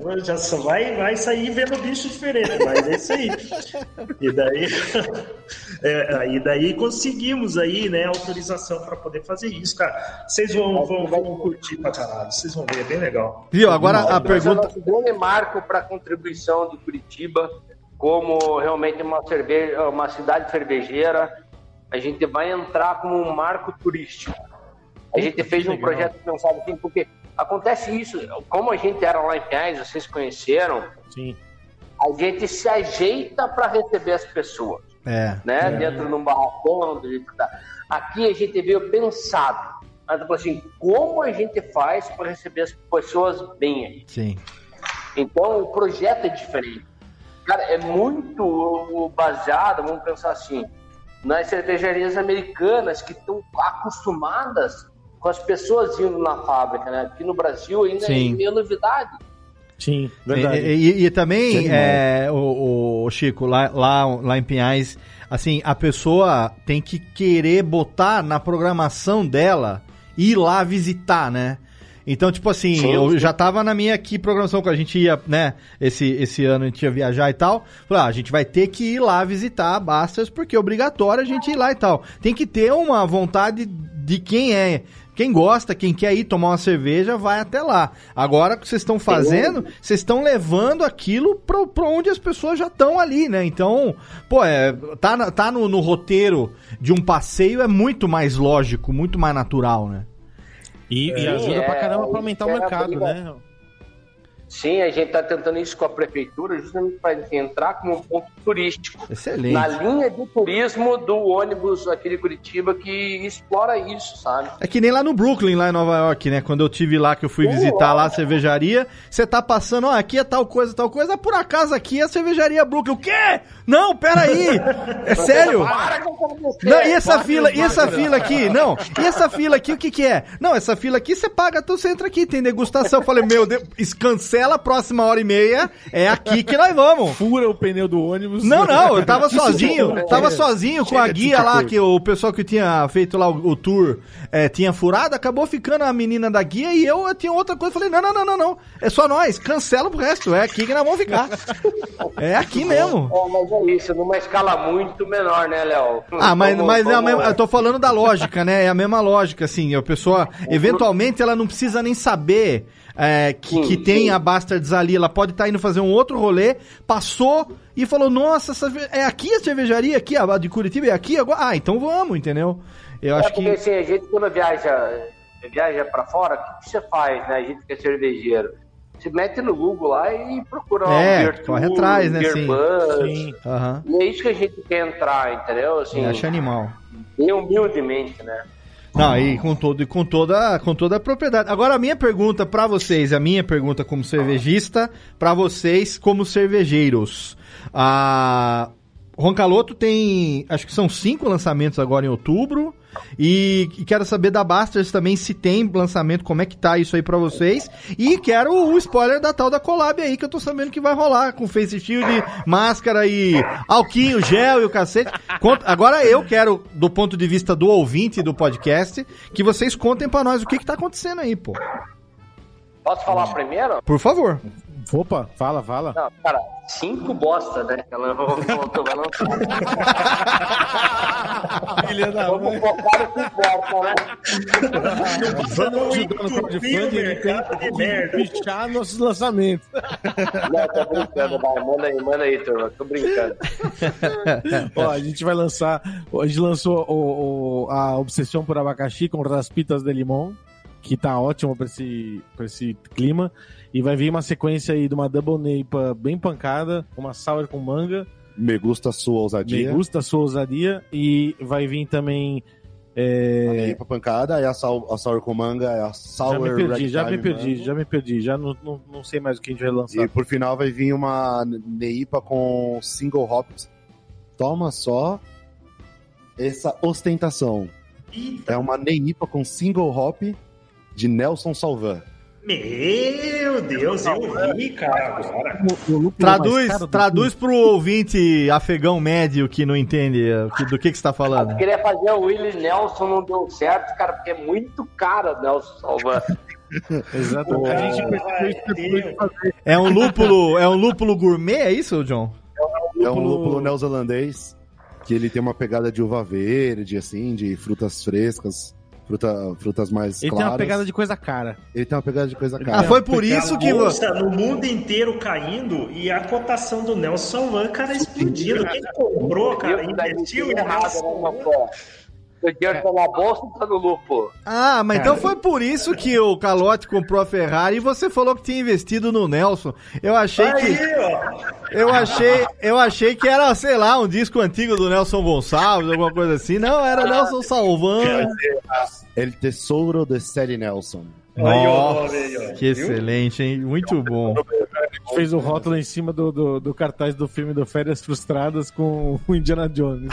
Não, já só vai, vai sair vendo bicho diferente, mas é isso aí. E daí, é, aí daí conseguimos aí, né, autorização para poder fazer isso, cara. Vocês vão, vão, vão curtir pra caralho, vocês vão ver, é bem legal. Viu? Agora a Mas é o pergunta. nosso grande marco para a contribuição de Curitiba como realmente uma, cerveja, uma cidade cervejeira. A gente vai entrar como um marco turístico. A gente fez um projeto pensado assim, porque acontece isso, como a gente era lá em Pinhais, vocês conheceram, Sim. a gente se ajeita para receber as pessoas, É. né? Dentro de um barracão, do jeito que tá. Aqui a gente veio pensado. Mas falou assim, como a gente faz para receber as pessoas bem? Sim. Então o projeto é diferente. Cara, é muito baseado, vamos pensar assim, nas cervejarias americanas que estão acostumadas com as pessoas indo na fábrica, né? Aqui no Brasil ainda Sim. é meio novidade. Sim, E, verdade. e- e também, Que é, o, o Chico, lá, lá, lá em Pinhais, assim, a pessoa tem que querer botar na programação dela ir lá visitar, né? Então, tipo assim, Sim, eu sim. já tava na minha aqui programação, que a gente ia, né, esse, esse ano a gente ia viajar e tal. Falei, ah, a gente vai ter que ir lá visitar a Bastas, porque é obrigatório a gente ir lá e tal. Tem que ter uma vontade de quem é, quem gosta, quem quer ir tomar uma cerveja, vai até lá. Agora, o que vocês estão fazendo, vocês estão levando aquilo pra, pra onde as pessoas já estão ali, né? Então, pô, é, tá, tá no, no roteiro de um passeio é muito mais lógico, muito mais natural, né? E, e ajuda pra é, caramba pra aumentar o é mercado, né? Sim, a gente está tentando isso com a prefeitura, justamente para entrar como um ponto turístico. Excelente. Na linha de turismo do ônibus aqui de Curitiba que explora isso, sabe? É que nem lá no Brooklyn, lá em Nova York, né? Quando eu tive lá, que eu fui visitar lá a cervejaria, você tá passando, ó, aqui é tal coisa, tal coisa, por acaso aqui é a cervejaria Brooklyn. O quê? Não, peraí! É sério? Para com você! Não, e essa fila, e essa fila aqui? Não, e essa fila aqui, o que que é? Não, essa fila aqui você paga, então você entra aqui, tem degustação. Eu falei, meu Deus, isso cancela a próxima hora e meia, é aqui que nós vamos. Fura o pneu do ônibus. Não, não, eu tava sozinho, tava sozinho com a guia lá, que o pessoal que tinha feito lá o, o tour é, tinha furado, acabou ficando a menina da guia e eu, eu tinha outra coisa, falei, não, não, não, não, não, é só nós, cancela pro resto, é aqui que nós vamos ficar. É aqui mesmo. É, mas é isso, numa escala muito menor, né, Léo? Ah, mas, Vamos- mas é a vamos- mesma- eu tô falando da lógica, né? É a mesma lógica, assim. A pessoa, eventualmente, ela não precisa nem saber é, que, Sim, que tem sim. a Bastards ali. Ela pode estar indo fazer um outro rolê, passou e falou: Nossa, essa é aqui a cervejaria? Aqui, a de Curitiba é aqui agora? Ah, então vamos, entendeu? Eu É acho porque que. assim, a gente quando viaja, viaja pra fora, o que, você faz, né? A gente que é cervejeiro. Você mete no Google lá e procura É, beer corre tour, atrás, né, sim. bus. Sim. Aham. E é isso que a gente quer entrar, entendeu? Assim, Eu acho animal. bem humildemente, né? Não, e com, todo, e com, toda, com toda a propriedade. Agora, a minha pergunta pra vocês, a minha pergunta como cervejista, pra vocês como cervejeiros. A Roncaloto tem, acho que são cinco lançamentos agora em outubro. E, e quero saber da Basters também se tem lançamento, como é que tá isso aí pra vocês. E quero o spoiler da tal da collab aí, que eu tô sabendo que vai rolar com face shield, máscara e alquinho, gel e o cacete. Conta- agora eu quero, do ponto de vista do ouvinte do podcast, que vocês contem pra nós o que que tá acontecendo aí, pô. Posso falar primeiro? Por favor. Opa, fala, fala. Não, cara, cinco bosta, né? que Ela não não vai lançar. Filha da Vamos focar no que importa, né? Vamos ajudar no crowdfunding, ele tem que merda. fechar nossos lançamentos. Não, tô brincando, vai. Manda aí, manda aí, turma. Tô brincando. Ó, a gente vai lançar. A gente lançou o, o- a Obsessão por Abacaxi com Raspitas de Limão, que tá ótimo pra esse, pra esse clima. E vai vir uma sequência aí de uma Double Neipa bem pancada, uma Sour com manga. Me gusta a sua ousadia. Me gusta a sua ousadia. E vai vir também. É... pra pancada, aí a, sal, a sour com manga, é a sour Já me perdi, ragtime já me perdi, já me perdi. Já não, não, não sei mais o que a gente vai lançar. E por final vai vir uma Neipa com single hops. Toma só essa ostentação. É uma Neipa com single hop de Nelson Salvan. Meu Deus, eu vi, cara, agora. Traduz, traduz pro ouvinte afegão médio que não entende eh, do que que você tá falando. Eu queria fazer o Willie Nelson, não deu certo, cara, porque é muito caro o Nelson Salvan. Exatamente. A gente. É um lúpulo, é um lúpulo gourmet, é isso, John? É um lúpulo neozelandês que ele tem uma pegada de uva verde, assim, de frutas frescas, fruta, frutas mais Ele tem claras. uma pegada de coisa cara. Ele tem uma pegada de coisa Ah, cara. foi por Porque isso que bolsa no mundo inteiro caindo e a cotação do Nelson Salvan, cara, explodindo. Quem comprou, cara, investiu em errado, Nelson né, Salvan. pô? O dinheiro tá na bolsa ou tá no lupo? Ah, mas então foi por isso que o Calote comprou a Ferrari e você falou que tinha investido no Nelson. Eu achei que Aí, ó. eu achei, eu achei que era, sei lá, um disco antigo do Nelson Gonçalves, alguma coisa assim. Não, era Nelson Salvan. El Tesouro de Sally Nelson. Nossa, que excelente, hein? Muito bom. Fez o rótulo em cima do, do, do cartaz do filme do Férias Frustradas com o Indiana Jones.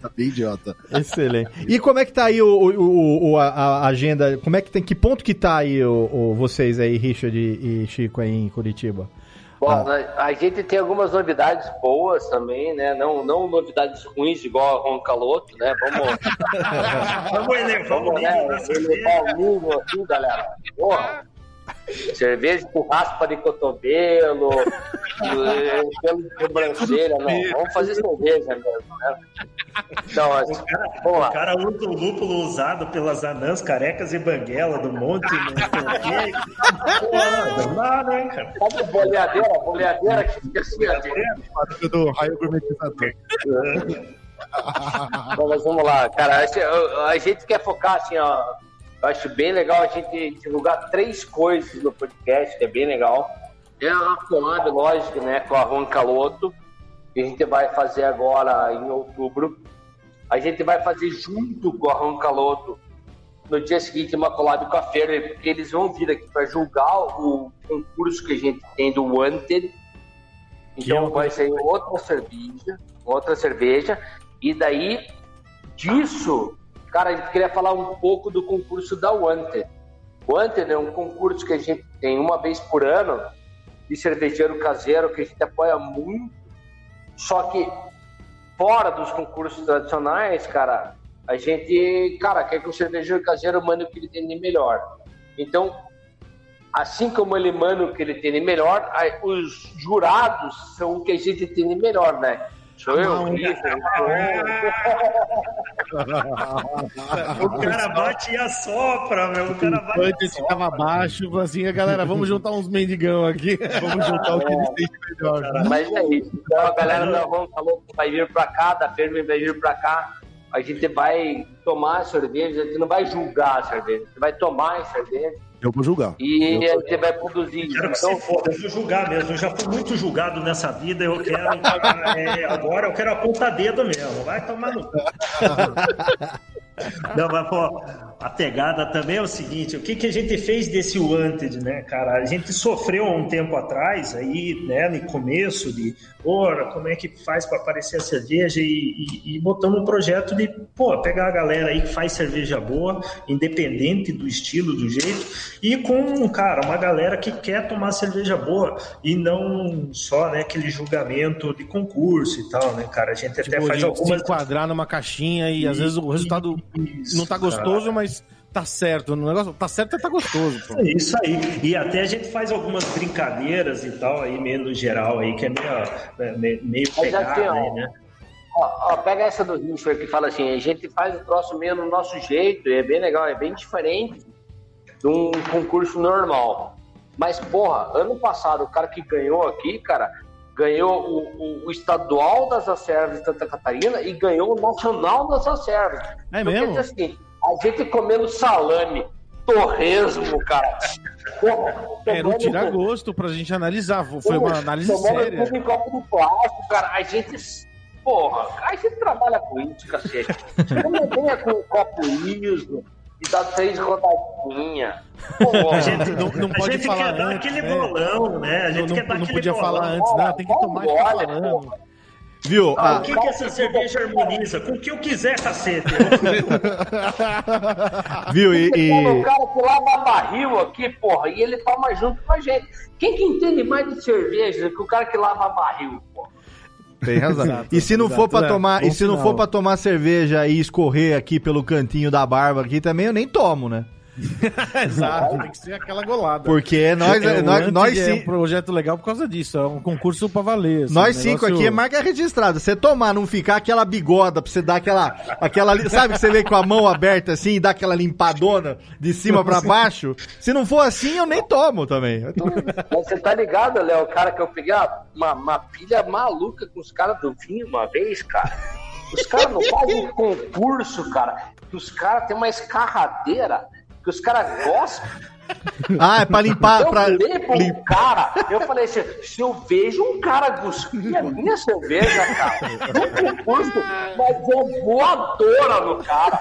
Tá bem idiota. Excelente. E como é que tá aí o, o- o- a, a agenda? Como é que tem que ponto que tá aí o, o- vocês aí, Richard e, e Chico aí em Curitiba? Bom, Ah. né, a gente tem algumas novidades boas também, né? Não, não novidades ruins igual a Roncaloto, né? Vamos, Vamos elevar o vamos nível né, elevar o nível aqui, galera. Porra. Cerveja com raspa de cotovelo, eh, pelo de sobrancelha, não. Vamos fazer cerveja mesmo, né? Então, assim, vamos O lá. cara usa o lúpulo usado pelas anãs carecas e banguela do monte. Não sei o quê. Pô, não dá, né, cara? Sabe boleadeira? Boleadeira que fica assim, ó, Do raio gourmetizador. Então, mas vamos lá, cara. A gente quer focar assim, ó. Eu acho bem legal a gente divulgar três coisas no podcast, que é bem legal. É a collab, lógico, né, com a Ron Caloto, que a gente vai fazer agora em outubro. A gente vai fazer junto com a Ron Caloto no dia seguinte uma collab com a Feira, porque eles vão vir aqui para julgar o concurso que a gente tem do Wanted. Então vai ser outra cerveja, outra cerveja. E daí, disso, cara, a gente queria falar um pouco do concurso da Wanted. Wanted é um concurso que a gente tem uma vez por ano de cervejeiro caseiro, que a gente apoia muito. Só que fora dos concursos tradicionais, cara, a gente, cara, quer que o cervejeiro caseiro mande o que ele tem de melhor. Então, assim como ele manda o que ele tem de melhor, os jurados são o que a gente tem de melhor, né? Sou eu, o eu. Cara bate e assopra, meu. O cara bate Antes tava abaixo, falou assim, galera, vamos juntar uns mendigão aqui. Vamos juntar o que eles têm de melhor. Mas é isso. Então a galera da Van falou que vai vir pra cá, da Fermi vai vir pra cá. A gente vai tomar a cerveja, a gente não vai julgar a cerveja, a gente vai tomar a cerveja Eu vou julgar. e a gente vai produzir. Quero que Então, se foda, eu vou julgar mesmo. Eu já fui muito julgado nessa vida. Eu quero. é, agora eu quero apontar dedo mesmo. Vai tomar no. Não, mas, pô, a pegada também é o seguinte, o que, que a gente fez desse Wanted, né, cara? A gente sofreu há um tempo atrás, aí, né, no começo de, ora, como é que faz para aparecer a cerveja e, e, e botamos um projeto de, pô, pegar a galera aí que faz cerveja boa, independente do estilo, do jeito, e com, cara, uma galera que quer tomar cerveja boa e não só, né, aquele julgamento de concurso e tal, né, cara? A gente até Tipo, faz de algumas... se enquadrar numa caixinha e às vezes o resultado Isso, não tá cara. gostoso, mas tá certo. O negócio tá certo e tá gostoso. Pô. É Isso aí. E até a gente faz algumas brincadeiras e tal, aí meio no geral, aí, que é meio, é, meio, meio assim, aí, né? Ó, ó, pega essa do Richard que fala assim, a gente faz o troço meio no nosso jeito, e é bem legal, é bem diferente de um concurso normal. Mas, porra, ano passado, o cara que ganhou aqui, cara, ganhou o, o- o estadual das Acervas de Santa Catarina e ganhou o nacional das Acervas. É Então, mesmo? quer dizer assim, a gente comendo salame, torresmo, cara. Era um tomando- tirar gosto pra gente analisar. Foi uma análise tomando séria. tudo em copo de plástico, cara. A gente. Porra, a gente trabalha com isso, cacete. Não venha com um copo liso e dá três rodadinhas. Porra. A gente, Não- não a pode gente falar quer dar antes, aquele né? bolão, né? A gente não- quer dar não aquele podia bolão. falar antes, não. Tem que tomar Olha, falando. Viu? Ah, Ah, o que, que essa cerveja harmoniza? Com o que eu quiser, cacete. viu? E, e- cara que lava barril aqui, porra, e ele toma junto com a gente. Quem que entende mais de cerveja que o cara que lava barril, porra? Tem razão. Exato, e se não exato, for para é, tomar, e se não sinal. for para tomar cerveja e escorrer aqui pelo cantinho da barba aqui também, eu nem tomo, né? Exato, tem que ser aquela golada. Porque nós, É, nós, Antes nós, é sim- um projeto legal por causa disso. É um concurso pra valer. assim, nós um cinco negócio- aqui é marca registrada. Você tomar, não ficar aquela bigoda pra você dar aquela, aquela, sabe que você vê com a mão aberta assim e dá aquela limpadona de cima pra baixo. Se não for assim, eu nem tomo também. Tomo- Mas Você tá ligado, Léo, o cara que eu peguei uma, uma pilha maluca com os caras do vinho uma vez, cara. Os caras não fazem concurso, cara. Os caras têm uma escarradeira que os caras gostam. Ah, é pra limpar, Eu pra lim- cara, eu falei assim, se eu vejo um cara cuspir a minha cerveja, cara, no concurso, mas voadora no cara.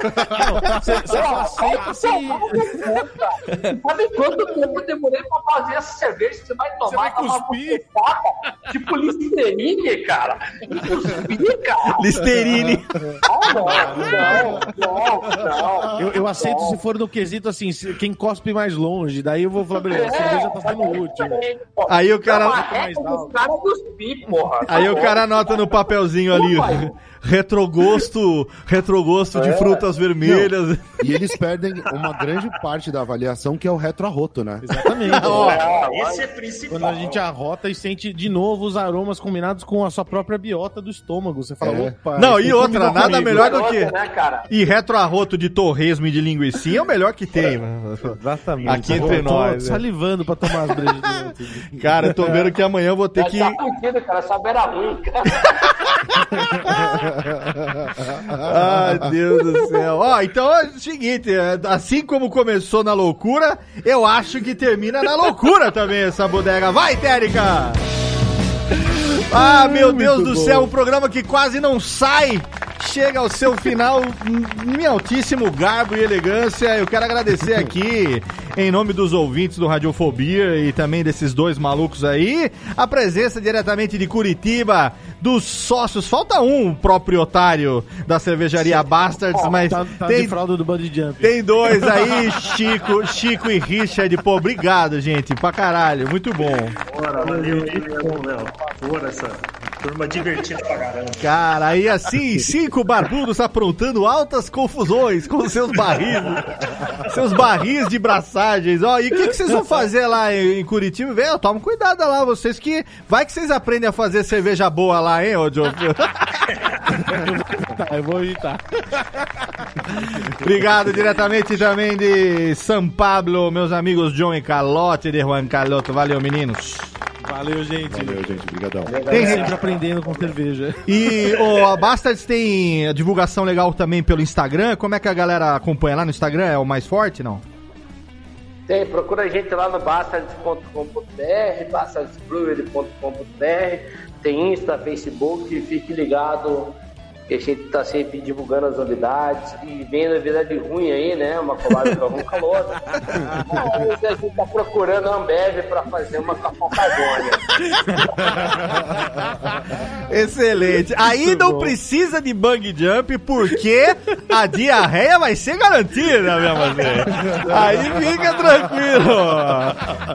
Você você Pô, aceita vai se... tomar no cu, cara. Sabe quanto tempo eu demorei pra fazer essa cerveja? Você vai tomar vai e tomar cuspir? bofetada, tipo Listerine, cara. Cuspir, cara. Listerine. Ah, não, não, não, não. Eu, eu aceito se for no quesito assim, quem cospe mais longe. Daí eu vou falar, beleza, a cerveja tá sendo útil. Aí o cara- É. Aí o cara anota no papelzinho ali, retrogosto, retrogosto de É. frutas vermelhas. E eles perdem uma grande parte da avaliação, que é o retroarroto, né? Exatamente. Ah, Esse é principal. Quando a gente arrota e sente de novo os aromas combinados com a sua própria biota do estômago. Você fala, É. opa. Não, e outra, nada comigo. melhor do que- né? E retroarroto de torresmo e de linguiça é o melhor que tem, mano. Exatamente. Aqui entre Eu tô nós, é. salivando pra tomar as brejas. Cara, eu tô vendo que amanhã eu vou ter Mas que. Tá fudido, cara. Essa beira ruim, cara. Ai, Deus do céu. Ó, então é o seguinte, é, assim como começou na loucura, eu acho que termina na loucura também essa bodega. Vai, Térica! Ah, meu Deus do céu, um programa que quase não sai. Chega ao seu final em altíssimo garbo e elegância. Eu quero agradecer aqui, em nome dos ouvintes do Radiofobia e também desses dois malucos aí, a presença diretamente de Curitiba dos sócios. Falta um, o próprio otário da cervejaria Bastards, mas Tá, tá tem, de fralda do Bungee Jump. tem dois aí, Chico, Chico e Richard. Pô, obrigado, gente, pra caralho, muito bom. Bora, valeu Léo. Bora, essa turma divertida pra caramba. Cara, aí assim, cinco barbudos aprontando altas confusões com seus barris, seus barris de braçagens. Ó, e o que, que vocês vão fazer lá em, Curitiba? Velho, toma cuidado lá, vocês que. Vai que vocês aprendem a fazer cerveja boa lá, hein, ô Joe? Tá, eu vou evitar. Obrigado diretamente também de São Pablo, meus amigos John e Calote de Juan Caloto. Valeu, meninos. Valeu, gente. Valeu, gente. Obrigadão. Tem, Sempre aprendendo com cerveja. E o a Bastards tem a divulgação legal também pelo Instagram. Como é que a galera acompanha lá no Instagram? É o mais forte, não? Tem, procura a gente lá no bastards.com.br, bastardsbrewery.com.br, tem Insta, Facebook, fique ligado que a gente está sempre divulgando as novidades e vem novidade ruim aí, né? Uma colada com algum calor. Mas a gente está procurando a Ambev para fazer uma cafofagônia. Excelente. Aí não precisa de bang jump porque a diarreia vai ser garantida, minha mané. Aí fica tranquilo.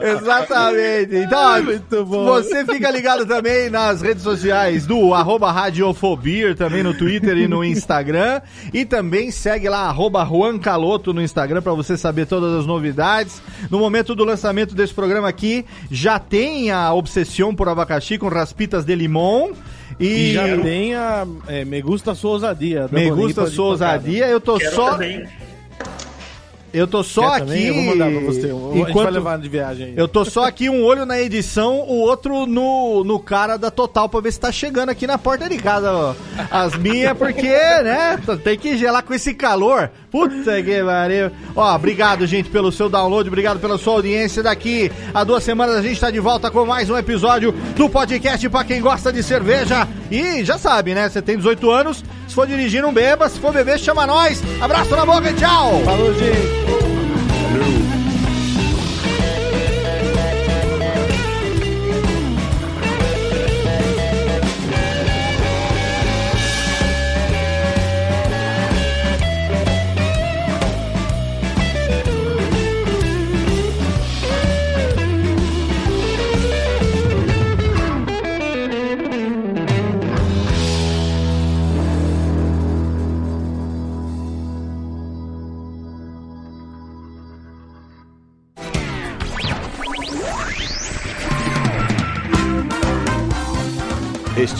Exatamente. Então, você fica ligado também nas redes sociais do arroba Radiofobia, também no Twitter e no Instagram. E também segue lá, arroba Juan Caloto no Instagram para você saber todas as novidades. No momento do lançamento desse programa aqui, já tem a Obsessão por Abacaxi com raspitas de limão. E, E já tem a é, Me Gusta Sua Ousadia. Me gusta sua ousadia, eu tô Quero só. também. Eu tô só Quer aqui. Eu vou mandar pra você. A gente vai Enquanto levar de viagem eu tô só aqui um olho na edição, o outro no, no cara da Total pra ver se tá chegando aqui na porta de casa, ó. As minhas, porque, né? Tem que gelar com esse calor. Puta que pariu. Ó, obrigado, gente, pelo seu download, obrigado pela sua audiência. Daqui a duas semanas a gente tá de volta com mais um episódio do podcast pra quem gosta de cerveja. E já sabe, né? Você tem 18 anos, for dirigir, não beba, se for beber, chama nós. Abraço na boca e tchau! Falou, gente.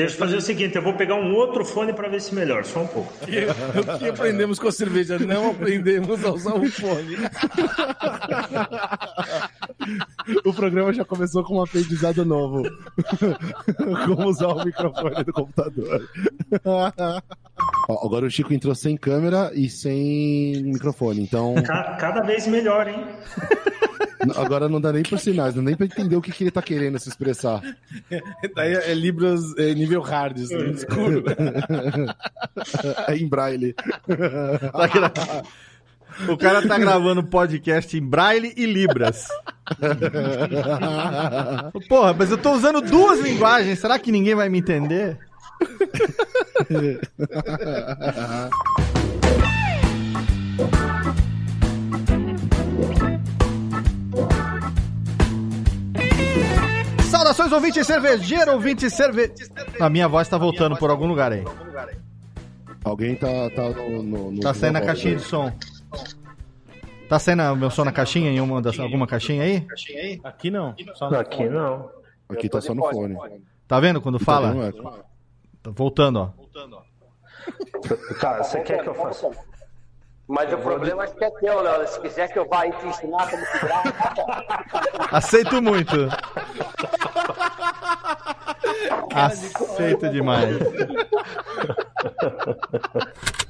Deixa eu fazer o seguinte, eu vou pegar um outro fone para ver se melhor, só um pouco. O que aprendemos com a cerveja? Não aprendemos a usar o fone. O programa já começou com um aprendizado novo. Como usar o microfone do computador. Ó, agora o Chico entrou sem câmera e sem microfone, então Ca- Cada vez melhor, hein? agora não dá nem por sinais, não dá nem pra entender o que, que ele tá querendo se expressar. Daí é Libras é, nível hard, assim, escuro. É em braille. Tá gra- O cara tá gravando podcast em Braille e Libras. Porra, mas eu tô usando duas linguagens. Será que ninguém vai me entender? Saudações, ouvinte cervejeiro, ouvinte cerve... A minha voz tá voltando por algum lugar aí. Alguém tá, tá no, no, no- Tá saindo a caixinha de som. Tá saindo o meu som na caixinha, em uma das, alguma caixinha aí? Aqui não. Só no Aqui não. Aqui tá só no fone. Tá vendo quando Tá fala? Vendo, Eco? Tá voltando, ó. Tá, você quer que eu faça? Mas o problema acho que é teu, Léo. Se quiser que eu vá aí te ensinar como que grava, Aceito muito. Aceito demais.